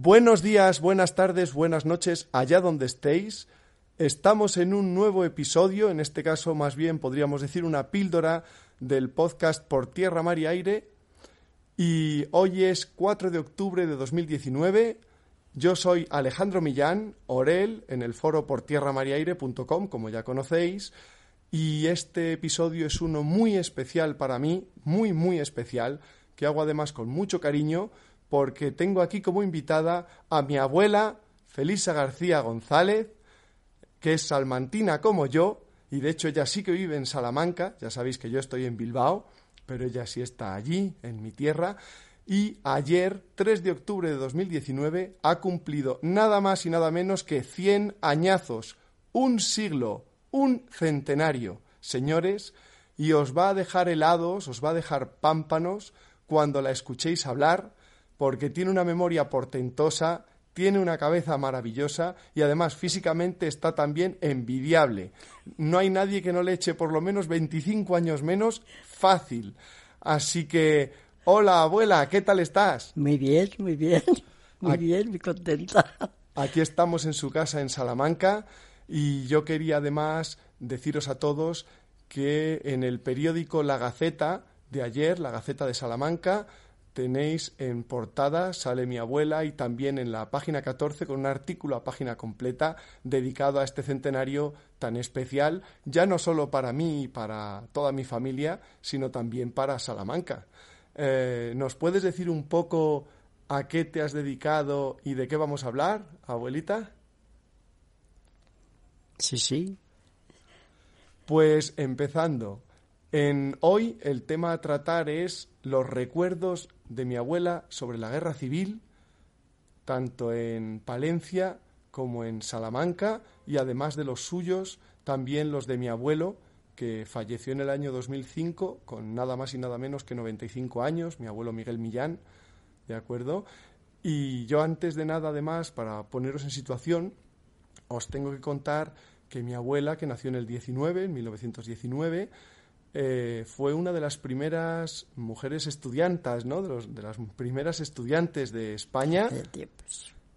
Buenos días, buenas tardes, buenas noches, allá donde estéis. Estamos en un nuevo episodio, en este caso más bien podríamos decir una píldora del podcast Por Tierra, Mar y Aire. Y hoy es 4 de octubre de 2019. Yo soy Alejandro Millán, Orel, en el foro portierramariaire.com, como ya conocéis. Y este episodio es uno muy especial para mí, muy, muy especial, que hago además con mucho cariño, porque tengo aquí como invitada a mi abuela, Felisa García González, que es salmantina como yo, y de hecho ella sí que vive en Salamanca, ya sabéis que yo estoy en Bilbao, pero ella sí está allí, en mi tierra, y ayer, 3 de octubre de 2019, ha cumplido nada más y nada menos que 100 añazos, un siglo, un centenario, señores, y os va a dejar helados, os va a dejar pámpanos cuando la escuchéis hablar, porque tiene una memoria portentosa, tiene una cabeza maravillosa y además físicamente está también envidiable. No hay nadie que no le eche por lo menos 25 años menos fácil. Así que, hola abuela, ¿qué tal estás? Muy bien, muy bien, muy bien, muy contenta. Aquí estamos en su casa en Salamanca y yo quería además deciros a todos que en el periódico La Gaceta de ayer, La Gaceta de Salamanca, tenéis en portada, sale mi abuela y también en la página 14 con un artículo a página completa dedicado a este centenario tan especial, ya no solo para mí y para toda mi familia, sino también para Salamanca. Eh, ¿Nos puedes decir un poco a qué te has dedicado y de qué vamos a hablar, abuelita? Sí, sí. Pues empezando. En hoy el tema a tratar es los recuerdos de mi abuela sobre la guerra civil, tanto en Palencia como en Salamanca, y además de los suyos, también los de mi abuelo, que falleció en el año 2005 con nada más y nada menos que 95 años, mi abuelo Miguel Millán, ¿de acuerdo? Y yo antes de nada, además, para poneros en situación, os tengo que contar que mi abuela, que nació en el 19, en 1919, eh, fue una de las primeras mujeres estudiantas, ¿no? De, los, de las primeras estudiantes de España.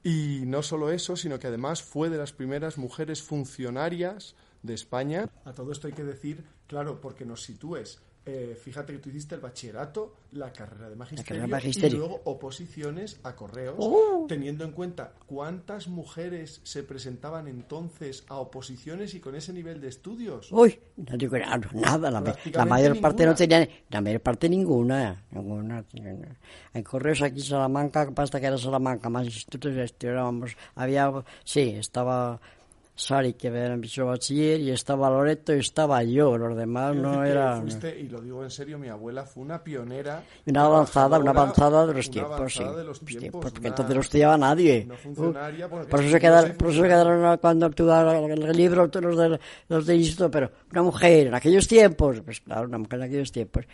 Y no solo eso, sino que además fue de las primeras mujeres funcionarias de España. A todo esto hay que decir, claro, porque nos sitúes eh, fíjate que tú hiciste el bachillerato, la carrera de magisterio, y luego oposiciones a correos, ¡Oh! teniendo en cuenta cuántas mujeres se presentaban entonces a oposiciones y con ese nivel de estudios. Uy, no digo nada, nada la, la, mayor parte no tenía, la mayor parte ninguna, ninguna. En correos aquí en Salamanca, basta que era Salamanca, más institutos, estudiábamos, había, sí, estaba Sari, que era mi bachiller, y estaba Loreto y estaba yo, los demás no eran... y lo digo en serio, mi abuela fue una pionera... Una avanzada, una avanzada de los tiempos, sí. De los tiempos, porque entonces no estudiaba nadie. No funcionaria, uh, por, eso se quedaron, por eso se quedaron cuando tú el libro los de, los de instituto, pero una mujer en aquellos tiempos, pues claro, una mujer en aquellos tiempos.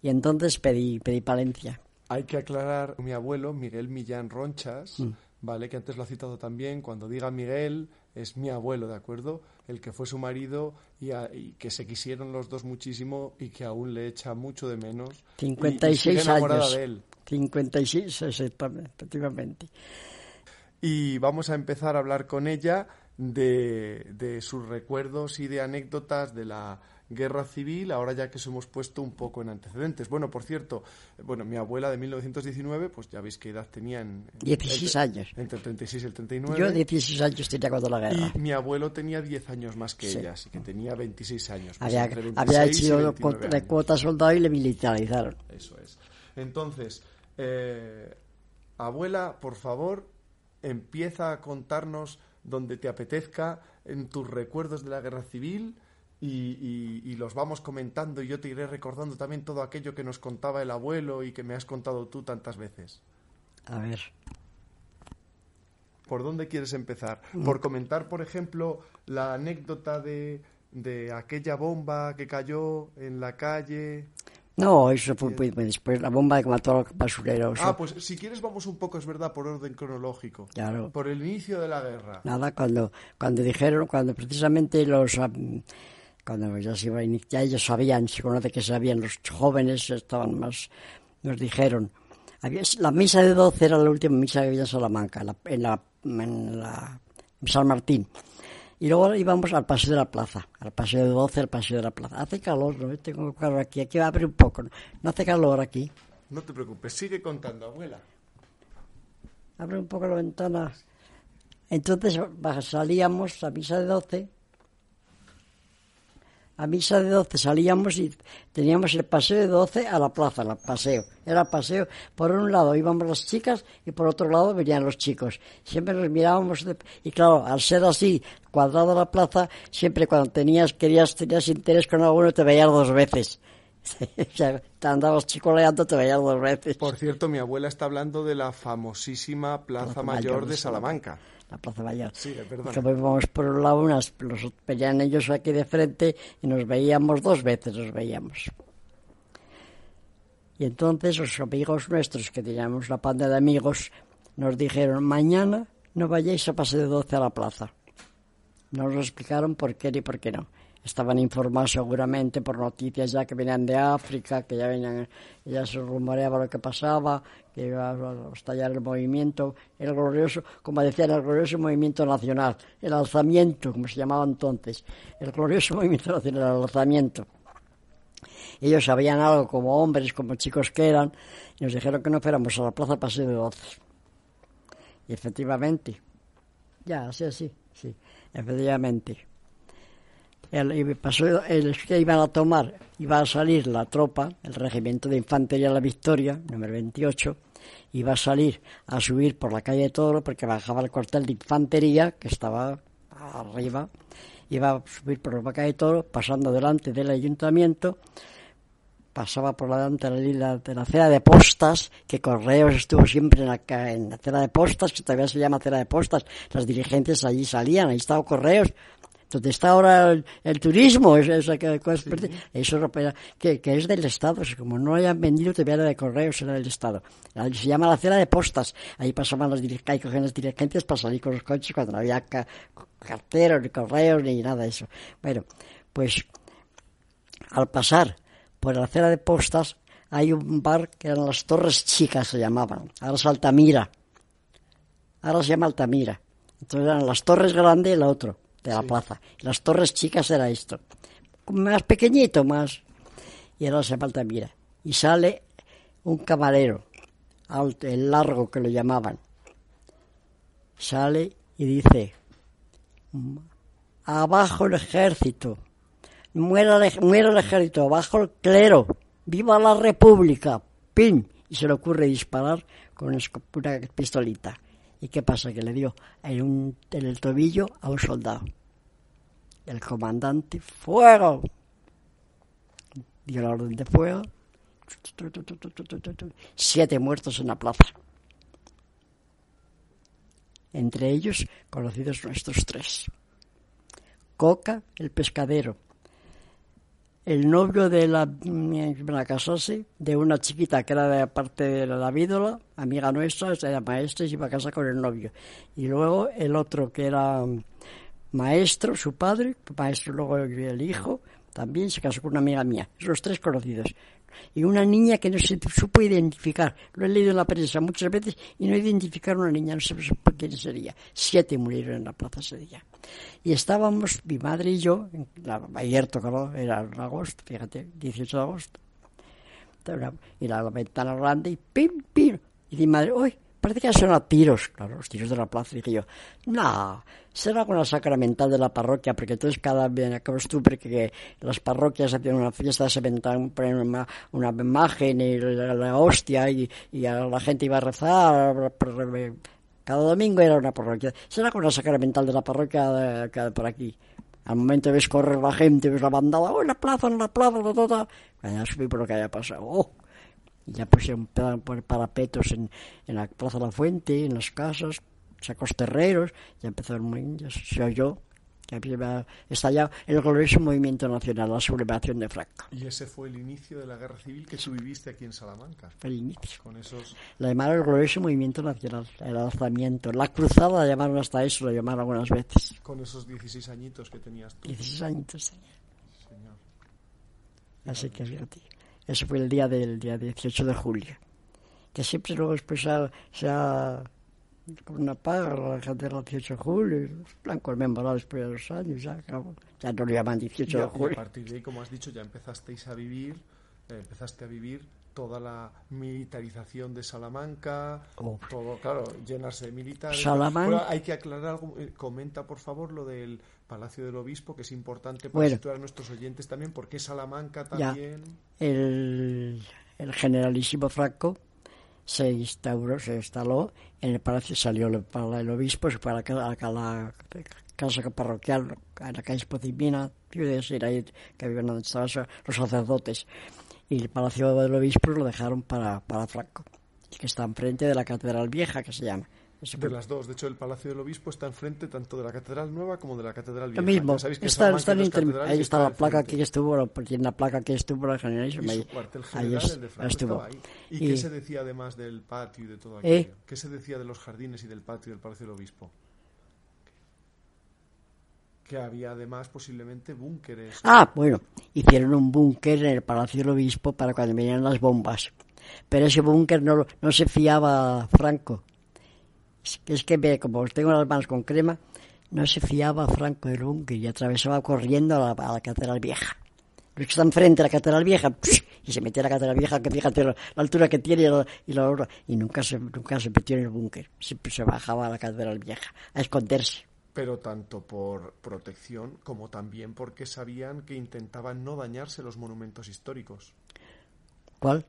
Y entonces pedí, pedí Palencia. Hay que aclarar, mi abuelo, Miguel Millán Ronchas, mm. ¿Vale? Que antes lo ha citado también, cuando diga Miguel es mi abuelo, ¿de acuerdo? El que fue su marido y, que se quisieron los dos muchísimo y que aún le echa mucho de menos. 56 y, años. De él. 56, efectivamente. Y vamos a empezar a hablar con ella de, de sus recuerdos y de anécdotas de la guerra civil, ahora ya que os hemos puesto un poco en antecedentes. Bueno, por cierto, bueno, mi abuela de 1919, pues ya veis qué edad tenía en... 16 años. Entre el 36 y el 39. Yo 16 años tenía cuando la guerra. Y mi abuelo tenía 10 años más que ella, así que tenía 26 años. Pues había, había hecho de cuota soldado y le militarizaron. Eso es. Entonces, eh, abuela, por favor, empieza a contarnos donde te apetezca en tus recuerdos de la guerra civil y, los vamos comentando y yo te iré recordando también todo aquello que nos contaba el abuelo y que me has contado tú tantas veces. A ver. ¿Por dónde quieres empezar? Mm. ¿Por comentar, por ejemplo, la anécdota de, de aquella bomba que cayó en la calle? No, eso fue después, la bomba que mató a los basureros. Ah, pues si quieres vamos un poco, es verdad, por orden cronológico. Claro. Por el inicio de la guerra. Nada, cuando, cuando dijeron, cuando precisamente los cuando ya se iba a iniciar, ellos sabían, se conoce que sabían, los jóvenes estaban más, nos dijeron, Había, la misa de 12 era la última misa que había en Salamanca, en la, en la, en la en San Martín. Y luego íbamos al paseo de la plaza, al paseo de 12, al paseo de la plaza. Hace calor, ¿no? Tengo calor aquí, aquí va a abrir un poco. ¿no? no hace calor aquí. No te preocupes, sigue contando, abuela. Abre un poco la ventana. Entonces salíamos a misa de 12 a misa de 12 salíamos y teníamos el paseo de 12 a la plaza, el paseo. Era paseo. Por un lado íbamos las chicas y por otro lado venían los chicos. Siempre nos mirábamos y claro, al ser así, cuadrado la plaza, siempre cuando tenías, querías, tenías interés con alguno te veías dos veces. te andabas chicoleando, te veías dos veces. Por cierto, mi abuela está hablando de la famosísima Plaza, Mayor, de Salamanca la Plaza Mayor. Sí, íbamos por un lado, unas, los veían ellos aquí de frente y nos veíamos dos veces, nos veíamos. Y entonces los amigos nuestros, que teníamos una panda de amigos, nos dijeron, mañana no vayáis a pasar de 12 a la plaza. Nos lo explicaron por qué ni por qué no estaban informados seguramente por noticias ya que venían de África, que ya venían, ya se rumoreaba lo que pasaba, que iba a estallar el movimiento, el glorioso, como decían, el glorioso movimiento nacional, el alzamiento, como se llamaba entonces, el glorioso movimiento nacional, el alzamiento. Ellos sabían algo como hombres, como chicos que eran, y nos dijeron que no fuéramos a la plaza Paseo de Doce. Y efectivamente, ya, así, así, sí, efectivamente el, pasó el que iban a tomar, iba a salir la tropa, el regimiento de infantería de la Victoria, número 28, iba a salir a subir por la calle de Toro porque bajaba el cuartel de infantería que estaba arriba, iba a subir por la calle de Toro, pasando delante del ayuntamiento, pasaba por delante de la, de la acera de postas, que Correos estuvo siempre en la, en la de postas, que todavía se llama acera de postas, las dirigentes allí salían, ahí estaba Correos, donde está ahora el, turismo, eso, eso, que, eso que, que, es del Estado, como no hayan vendido te de correos, era del Estado. Se llama la acera de postas, ahí pasaban los dirigentes, los dirigentes para salir con los coches cuando no había carteros, ni correos, ni nada de eso. Bueno, pues al pasar por la acera de postas hay un bar que eran las Torres Chicas, se llamaban, ahora es Altamira, ahora se llama Altamira. Entonces eran las Torres Grandes y la otro de la plaza. Las torres chicas era esto. Más pequeñito, más. Y ahora se falta, mira. Y sale un camarero, alto, el largo que lo llamaban. Sale y dice, abajo el ejército, muera el, muera el ejército, abajo el clero, viva la república, pin. Y se le ocurre disparar con una pistolita. ¿Y qué pasa? Que le dio en, el tobillo a un soldado. El comandante, fuego. Dio la orden de fuego. Siete muertos en la plaza. Entre ellos, conocidos nuestros tres. Coca, el pescadero, el novio de la, la casase de una chiquita que era de parte de la vídola, amiga nuestra, era maestra y iba a casa con el novio. Y luego el otro que era maestro, su padre, maestro luego el hijo, también se casó con una amiga mía, los tres conocidos. Y una niña que no se supo identificar. Lo he leído en la prensa muchas veces y no identificaron a una niña, no sé quién sería. Siete murieron en la plaza ese día. Y estábamos, mi madre y yo, la, ayer tocó, era en agosto, fíjate, 18 de agosto. Y la, ventana grande y pim, pim. Y mi madre, uy, parece que son tiros, claro, los tiros de la plaza. Dije yo, no, será con la sacramental de la parroquia, porque entonces cada vez costumbre que las parroquias hacían una fiesta, se inventaban una, una imagen y la, hostia y, y la gente iba a rezar. Cada domingo era una parroquia. Será con la sacramental de la parroquia de, por aquí. Al momento ves correr la gente, ves la bandada, oh, en la plaza, en la plaza, ta. Ya subí por lo que haya pasado. Oh. Ya pusieron parapetos en, en la Plaza de la Fuente, en las casas, sacos terreros, ya empezó el ya se oyó que había estallado el glorioso movimiento nacional, la sublevación de Franco. Y ese fue el inicio de la guerra civil que tú viviste aquí en Salamanca. El inicio. Con esos... La llamaron el glorioso movimiento nacional, el alzamiento. La cruzada la llamaron hasta eso, lo llamaron algunas veces. Con esos 16 añitos que tenías tú. 16 añitos Señor. Así que fíjate. Eso fue el día del día 18 de julio. que siempre luego después se ha, con una paga la catedral el 18 de julio, la han conmemorado después de dos años, ya, ya no lo llaman 18 de julio. Y a partir de ahí, como has dicho, ya empezasteis a vivir, eh, empezaste a vivir toda la militarización de Salamanca, todo, claro, llenarse de militares. Salamanca. hay que aclarar algo, eh, comenta por favor lo del Palacio del Obispo, que es importante para situar a nuestros oyentes también, porque Salamanca también. el, el generalísimo Franco se instauró, se instaló en el palacio, salió el, el obispo para que la, la, casa parroquial en la calle ahí que vivían donde estaban los sacerdotes y el Palacio del Obispo lo dejaron para, para Franco, que está enfrente de la Catedral Vieja, que se llama. De las dos. De hecho, el Palacio del Obispo está enfrente tanto de la Catedral Nueva como de la Catedral Vieja. Lo mismo. Está, está ahí está la placa que estuvo, tiene la placa que estuvo la Generalísima. El de Franco, estuvo. Ahí. ¿Y, qué se decía además del patio y de todo aquello? ¿Eh? ¿Qué se decía de los jardines y del patio del Palacio del Obispo? que había además posiblemente búnkeres. Ah, bueno, hicieron un búnker en el Palacio del Obispo para cuando venían las bombas. Pero ese búnker no, no se fiaba Franco. Es que, como tengo las manos con crema, no se fiaba Franco del búnker y atravesaba corriendo a la, Catedral Vieja. Los que están frente a la Catedral Vieja, y se metía a la Catedral Vieja, que fíjate la, altura que tiene y la, y nunca se, nunca se metió en el búnker. Siempre se bajaba a la Catedral Vieja a esconderse pero tanto por protección como también porque sabían que intentaban no dañarse los monumentos históricos. ¿Cuál?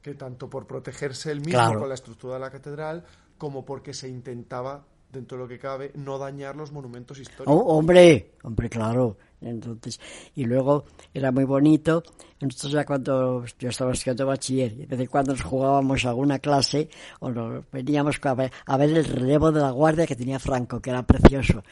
Que tanto por protegerse el mismo con la estructura de la catedral como porque se intentaba, dentro de lo que cabe, no dañar los monumentos históricos. Oh, hombre, hombre, claro. Entonces, y luego era muy bonito. Entonces ya cuando yo estaba estudiando bachiller, y de vez en cuando nos jugábamos alguna clase, o nos veníamos a ver, a ver el relevo de la guardia que tenía Franco, que era precioso,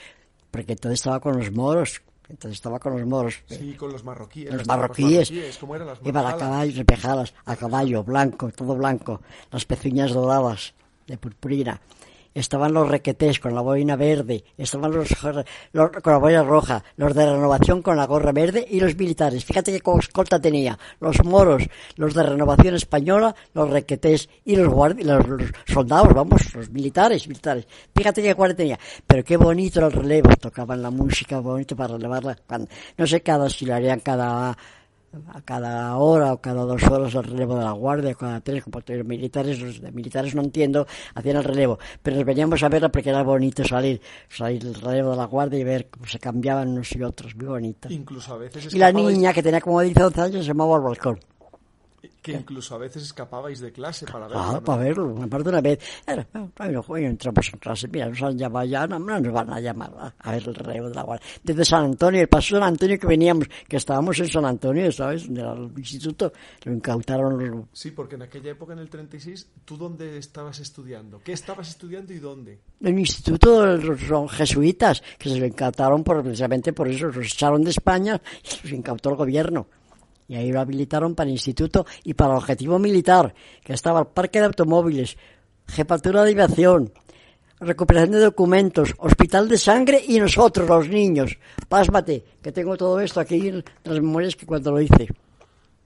porque entonces estaba con los moros, entonces estaba con los moros. Sí, con los marroquíes. Los marroquíes. ¿cómo eran las Iban a caballo, repejadas, a caballo, blanco, todo blanco, las pezuñas doradas de purpurina estaban los requetés con la boina verde, estaban los, con la boina roja, los de renovación con la gorra verde y los militares. Fíjate qué escolta tenía. Los moros, los de renovación española, los requetés y los, los, soldados, vamos, los militares, militares. Fíjate qué guardia tenía. Pero qué bonito el relevo. Tocaban la música bonito para relevarla. no sé cada si lo harían cada a cada hora o cada dos horas el relevo de la guardia, cada tres, como los militares, los de militares no entiendo, hacían el relevo, pero veníamos a verla porque era bonito salir, salir el relevo de la guardia y ver cómo se cambiaban unos y otros, muy bonito. Incluso a veces y la niña que tenía como 10 11 años se llamaba al balcón que incluso a veces escapabais de clase para verlo. Ah, para verlo, me acuerdo una vez. Era, bueno, bueno, entramos en clase, mira, nos han llamado ya, no, nos van a llamar a, ver el reo de la guardia. Desde San Antonio, el paso de San Antonio que veníamos, que estábamos en San Antonio, ¿sabes? Del instituto, lo incautaron los... Sí, porque en aquella época, en el 36, ¿tú dónde estabas estudiando? ¿Qué estabas estudiando y dónde? En el instituto los jesuitas, que se lo incautaron por, precisamente por eso, los echaron de España y los incautó el gobierno. Y ahí lo habilitaron para el instituto y para el objetivo militar, que estaba el parque de automóviles, jefatura de aviación, recuperación de documentos, hospital de sangre y nosotros, los niños. Pásmate, que tengo todo esto aquí en las memorias que cuando lo hice.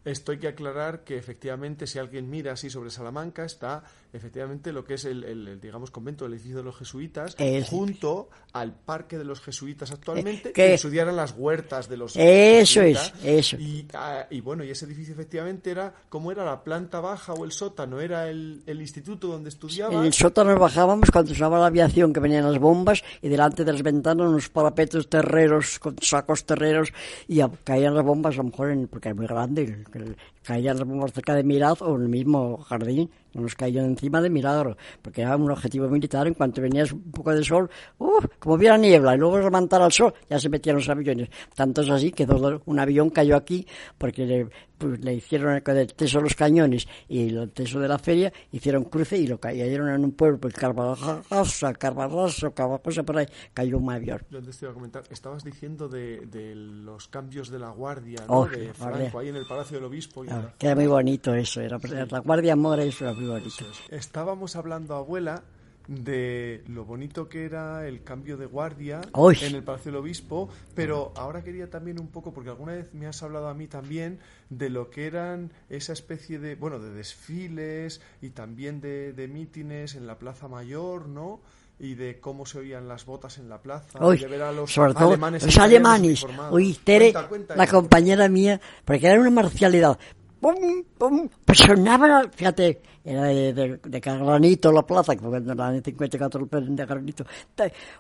Esto hay que aclarar que efectivamente si alguien mira así sobre Salamanca está efectivamente lo que es el, digamos convento del edificio de los jesuitas junto al parque de los jesuitas actualmente que estudiaran las huertas de los eso es eso. Ah, y, bueno y ese edificio efectivamente era como era la planta baja o el sótano era el, instituto donde estudiaba en el sótano bajábamos cuando usaba la aviación que venían las bombas y delante de las ventanas unos parapetos terreros con sacos terreros y caían las bombas a lo mejor en, porque era muy grande el, caían bombas cerca de Miraz o en el mismo jardín no nos cayó encima de milagro, porque era un objetivo militar, en cuanto venía un poco de sol, ¡uh! como hubiera niebla, y luego levantara el sol, ya se metían los aviones. Tanto es así que un avión cayó aquí, porque le, pues, le hicieron el teso los cañones y el teso de la feria, hicieron cruce y lo cayeron en un pueblo, pues Carbarrosa, Carbarrosa, cosa por ahí, cayó un avión. Yo te iba a comentar, estabas diciendo de, de, los cambios de la guardia, ¿no? Oh, de Franco, ahí en el Palacio del Obispo. Y que era muy bonito eso, era, la guardia mora eso era muy Estábamos hablando, abuela, de lo bonito que era el cambio de guardia Uy. en el Palacio del Obispo, pero ahora quería también un poco, porque alguna vez me has hablado a mí también de lo que eran esa especie de, bueno, de desfiles y también de, de mítines en la Plaza Mayor, ¿no? y de cómo se oían las botas en la plaza, Uy, y de ver a los sobre todo alemanes los italianos alemanes. Uy, Tere, Cuenta, cuenta la compañera mía, porque era una marcialidad. ¡Pum, pum! Pues sonaba, fíjate, era de, de, de granito la plaza, que fue cuando en el 54 el de granito.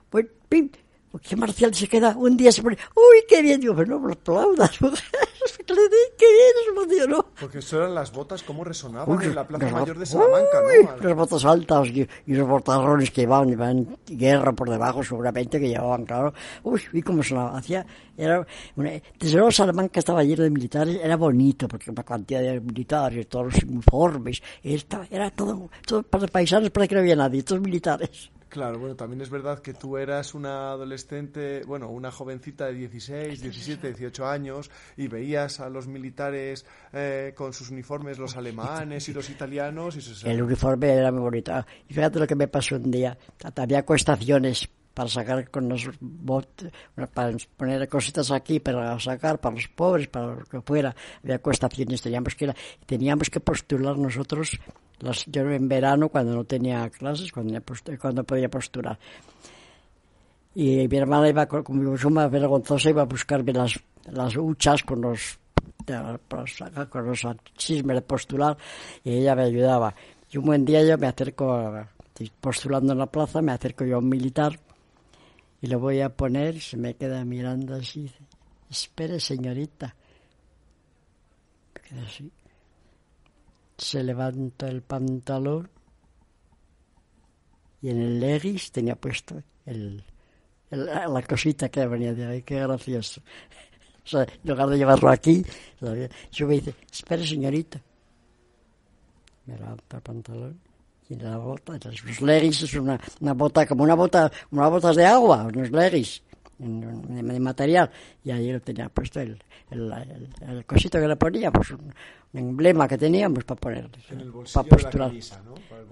Pues, pim, qué marcial se queda. Un día se pone, uy, qué bien. Digo, pero no me aplaudas, mujer. Qué bien, emocionó. Porque eso eran las botas, cómo resonaban Uy, en la Plaza Mayor de Salamanca, Uy, ¿no? Las botas altas y, y los botarrones que llevaban, llevaban guerra por debajo seguramente, que llevaban, claro. Uy, y cómo sonaba. Hacía, era, una, desde luego Salamanca estaba lleno de militares, era bonito, porque la cantidad de militares, todos los uniformes, estaba, era todo, todo para paisanos, para que no había nadie, todos militares. Claro, bueno, también es verdad que tú eras una adolescente, bueno, una jovencita de 16, 17, 18 años y veías a los militares eh, con sus uniformes, los alemanes y los italianos y se El uniforme era muy bonito. Ah, Y fíjate lo que me pasó un día. Había coestaciones para sacar con los botes, para poner cositas aquí para sacar para los pobres, para lo que fuera. Había coestaciones, teníamos que ir teníamos que postular nosotros las, yo en verano cuando no tenía clases, cuando, podía postular. Y mi hermana iba, como yo más vergonzosa, iba a buscarme las, las huchas con los, con los chismes de postular y ella me ayudaba. Y un buen día yo me acerco, postulando en la plaza, me acerco yo a un militar y lo voy a poner y se me queda mirando así. Espere, señorita. Me queda así. Se levanta el pantalón y en el legis tenía puesto el, la cosita que venía de ahí. Qué gracioso. O en lugar de llevarlo aquí, yo me dice, espere, señorita. Me levanta el pantalón y la bota, los leggings es una, una bota, como una bota, unas botas de agua, unos leggings en- de material. Y ahí lo tenía puesto el, el, el- el cosito que le poníamos, un, un emblema que teníamos para poner, En el bolsillo para de la postular. camisa, ¿no? Para el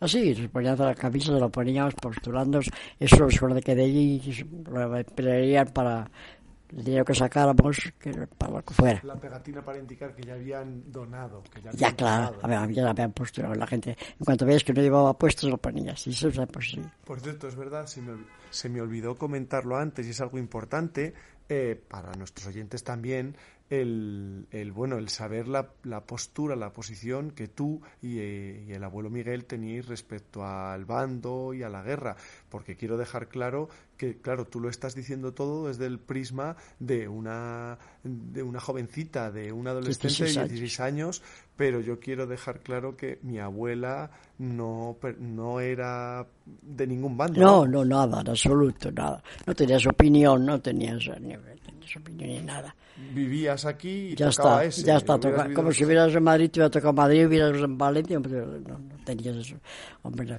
Así, nos poníamos la camisa, se lo poníamos postulando, eso es lo que de allí lo emplearían para el dinero que sacáramos, que para lo que fuera. La pegatina para indicar que ya habían donado. Que ya, Ya, habían claro, donado. ya la habían puesto la gente. En cuanto veías que no llevaba puesto, se lo ponías. Y eso, pues sí. Por cierto, es verdad, se me, se me olvidó comentarlo antes y es algo importante eh, para nuestros oyentes también el, el, bueno el saber la, la postura, la posición que tú y, eh, y el abuelo Miguel teníais respecto al bando y a la guerra, porque quiero dejar claro que claro tú lo estás diciendo todo desde el prisma de una de una jovencita, de una adolescente 16 de años. 16 años, pero yo quiero dejar claro que mi abuela no, no era de ningún bando. No, no, nada, en absoluto, nada. No tenías opinión, no tenías, opinión ni nada. Vivías aquí y Ya tocaba está, ese. ya está. toca- como si hubieras en Madrid, te hubiera tocado Madrid, hubieras en Valencia, no, no tenías eso. Hombre, no.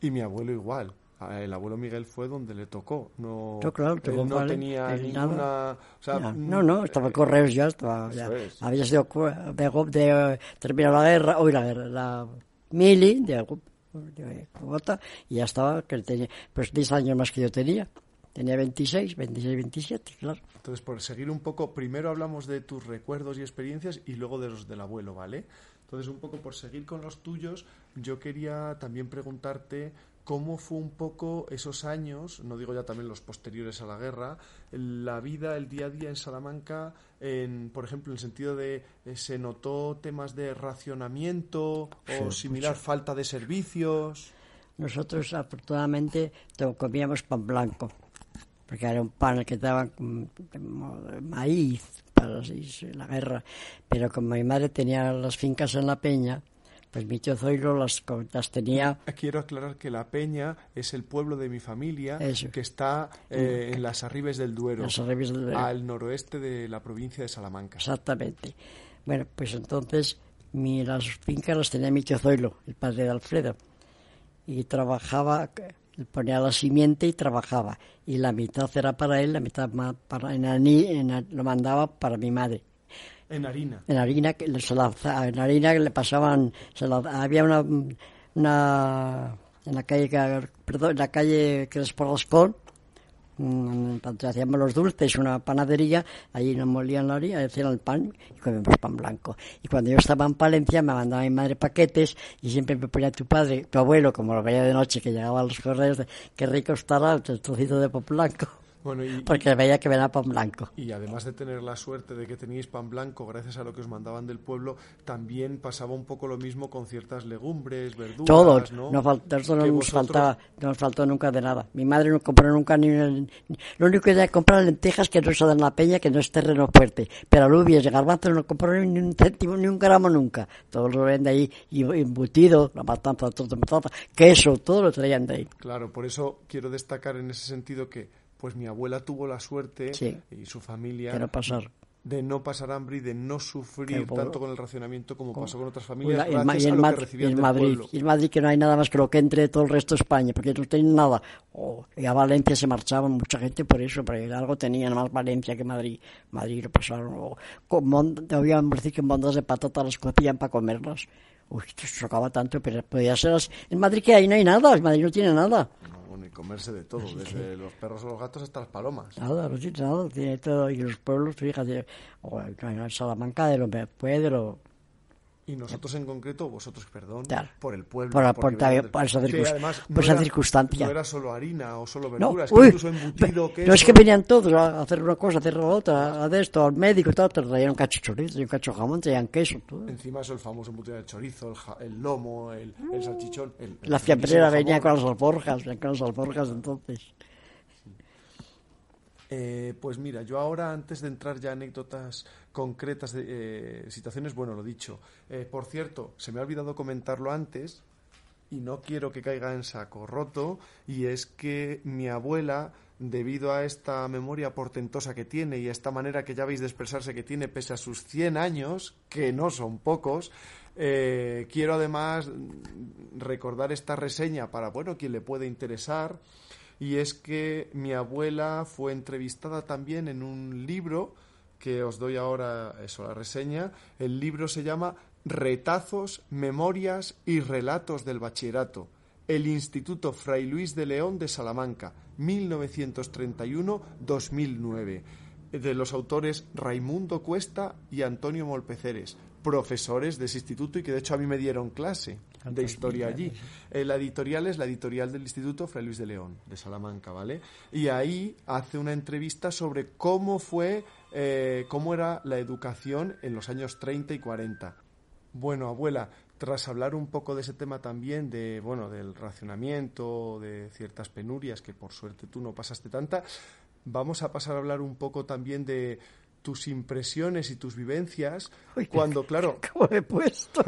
Y mi abuelo igual. El abuelo Miguel fue donde le tocó. No, claro, él no vale, tenía él ninguna. nada. O sea, Ya, mm, no, no, estaba en correos ya, estaba, ya. eso es. había sido de, de, terminó la guerra, hoy la guerra, la mili de, de Cubota, y ya estaba, que tenía, pues 10 años más que yo tenía, tenía 26, 26, 27, claro. Entonces, por seguir un poco, primero hablamos de tus recuerdos y experiencias y luego de los del abuelo, ¿vale? Entonces, un poco por seguir con los tuyos, yo quería también preguntarte cómo fue un poco esos años, no digo ya también los posteriores a la guerra, la vida, el día a día en Salamanca, en, por ejemplo, en el sentido de eh, se notó temas de racionamiento o similar, falta de servicios. Nosotros, afortunadamente, comíamos pan blanco, porque era un pan que daban con- maíz para la guerra. Pero como mi madre tenía las fincas en la peña, pues mi tío Zoilo las, co- las tenía Quiero aclarar que La Peña es el pueblo de mi familia Eso. que está eh, en las Arribes del Duero, las al noroeste de la provincia de Salamanca. Exactamente. Bueno, pues entonces mi, las fincas las tenía mi tío Zoilo, el padre de Alfredo. Y trabajaba, ponía la simiente y trabajaba. Y la mitad era para él, la mitad para, en, en- lo mandaba para mi madre. En harina. En harina, que le- se la, en harina que le pasaban, se la- había una, una en la calle, perdón, en la calle Crespo Rascón, hacíamos los dulces, una panadería, allí nos molían la orilla, hacían el pan y comíamos pan blanco. Y cuando yo estaba en Palencia me mandaba mi madre paquetes y siempre me ponía tu padre, tu abuelo, como lo veía de noche que llegaba a los correos, de, qué rico estará el trocito de pan blanco. Bueno, y, porque veía que venía pan blanco. Y además de tener la suerte de que teníais pan blanco gracias a lo que os mandaban del pueblo, también pasaba un poco lo mismo con ciertas legumbres, verduras, Todo, ¿no? no, falta, no nos faltaba, no nos faltó nunca de nada. Mi madre no compró nunca ni lo único que ella comprar lentejas que no se dan la peña, que no es terreno fuerte, pero alubias y garbanzos no compró ni un céntimo, ni un gramo nunca. Todo lo vende ahí, y embutido, la matanza, todo, queso, todo lo traían de ahí. Claro, por eso quiero destacar en ese sentido que pues mi abuela tuvo la suerte y su familia de no pasar. hambre y de no sufrir tanto con el racionamiento como pasó con otras familias y, en, Madrid, y en Madrid que no hay nada más que lo que entre todo el resto de España porque no tienen nada. Oh, y a Valencia se marchaban mucha gente por eso porque algo tenían más Valencia que Madrid. Madrid lo pasaron oh, con decir que en bondas de patata las cocían para comerlas uy, esto chocaba tanto pero podía ser así. en Madrid que ahí no hay nada en Madrid no tiene nada y comerse de todo, desde los perros o los gatos hasta las palomas. Nada, no tiene nada, tiene todo. Y los pueblos, fíjate, o en Salamanca, de lo después de lo y nosotros en concreto, vosotros, perdón, por el pueblo. Por, por, por esa, circunstancia. No era solo harina o solo verduras, no, incluso embutido, No es que venían todos a hacer una cosa, a hacer la otra, a de esto, al médico y todo, te traían un cacho chorizo, un cacho jamón, traían queso. Todo. Encima eso el famoso embutido del chorizo, el, el lomo, el, el salchichón. El, la fiambrera venía con las alforjas, con las alforjas entonces. Eh, pues mira, yo ahora, antes de entrar ya anécdotas concretas de eh, situaciones, bueno, lo dicho. Eh, por cierto, se me ha olvidado comentarlo antes y no quiero que caiga en saco roto, y es que mi abuela, debido a esta memoria portentosa que tiene y a esta manera que ya veis de expresarse que tiene pese a sus 100 años, que no son pocos, quiero además recordar esta reseña para, bueno, quien le puede interesar y es que mi abuela fue entrevistada también en un libro que os doy ahora eso la reseña. El libro se llama Retazos, Memorias y Relatos del Bachillerato. El Instituto Fray Luis de León de Salamanca, 1931-2009, de los autores Raimundo Cuesta y Antonio Molpeceres, profesores de ese instituto y que de hecho a mí me dieron clase de historia allí. Eh, la editorial es la editorial del Instituto Fray Luis de León, de Salamanca, ¿vale? Y ahí hace una entrevista sobre cómo fue, eh, cómo era la educación en los años 30 y 40. Bueno, abuela, tras hablar un poco de ese tema también, de, bueno, del racionamiento, de ciertas penurias, que por suerte tú no pasaste tanta, vamos a pasar a hablar un poco también de tus impresiones y tus vivencias cuando, claro... ¿Cómo he puesto?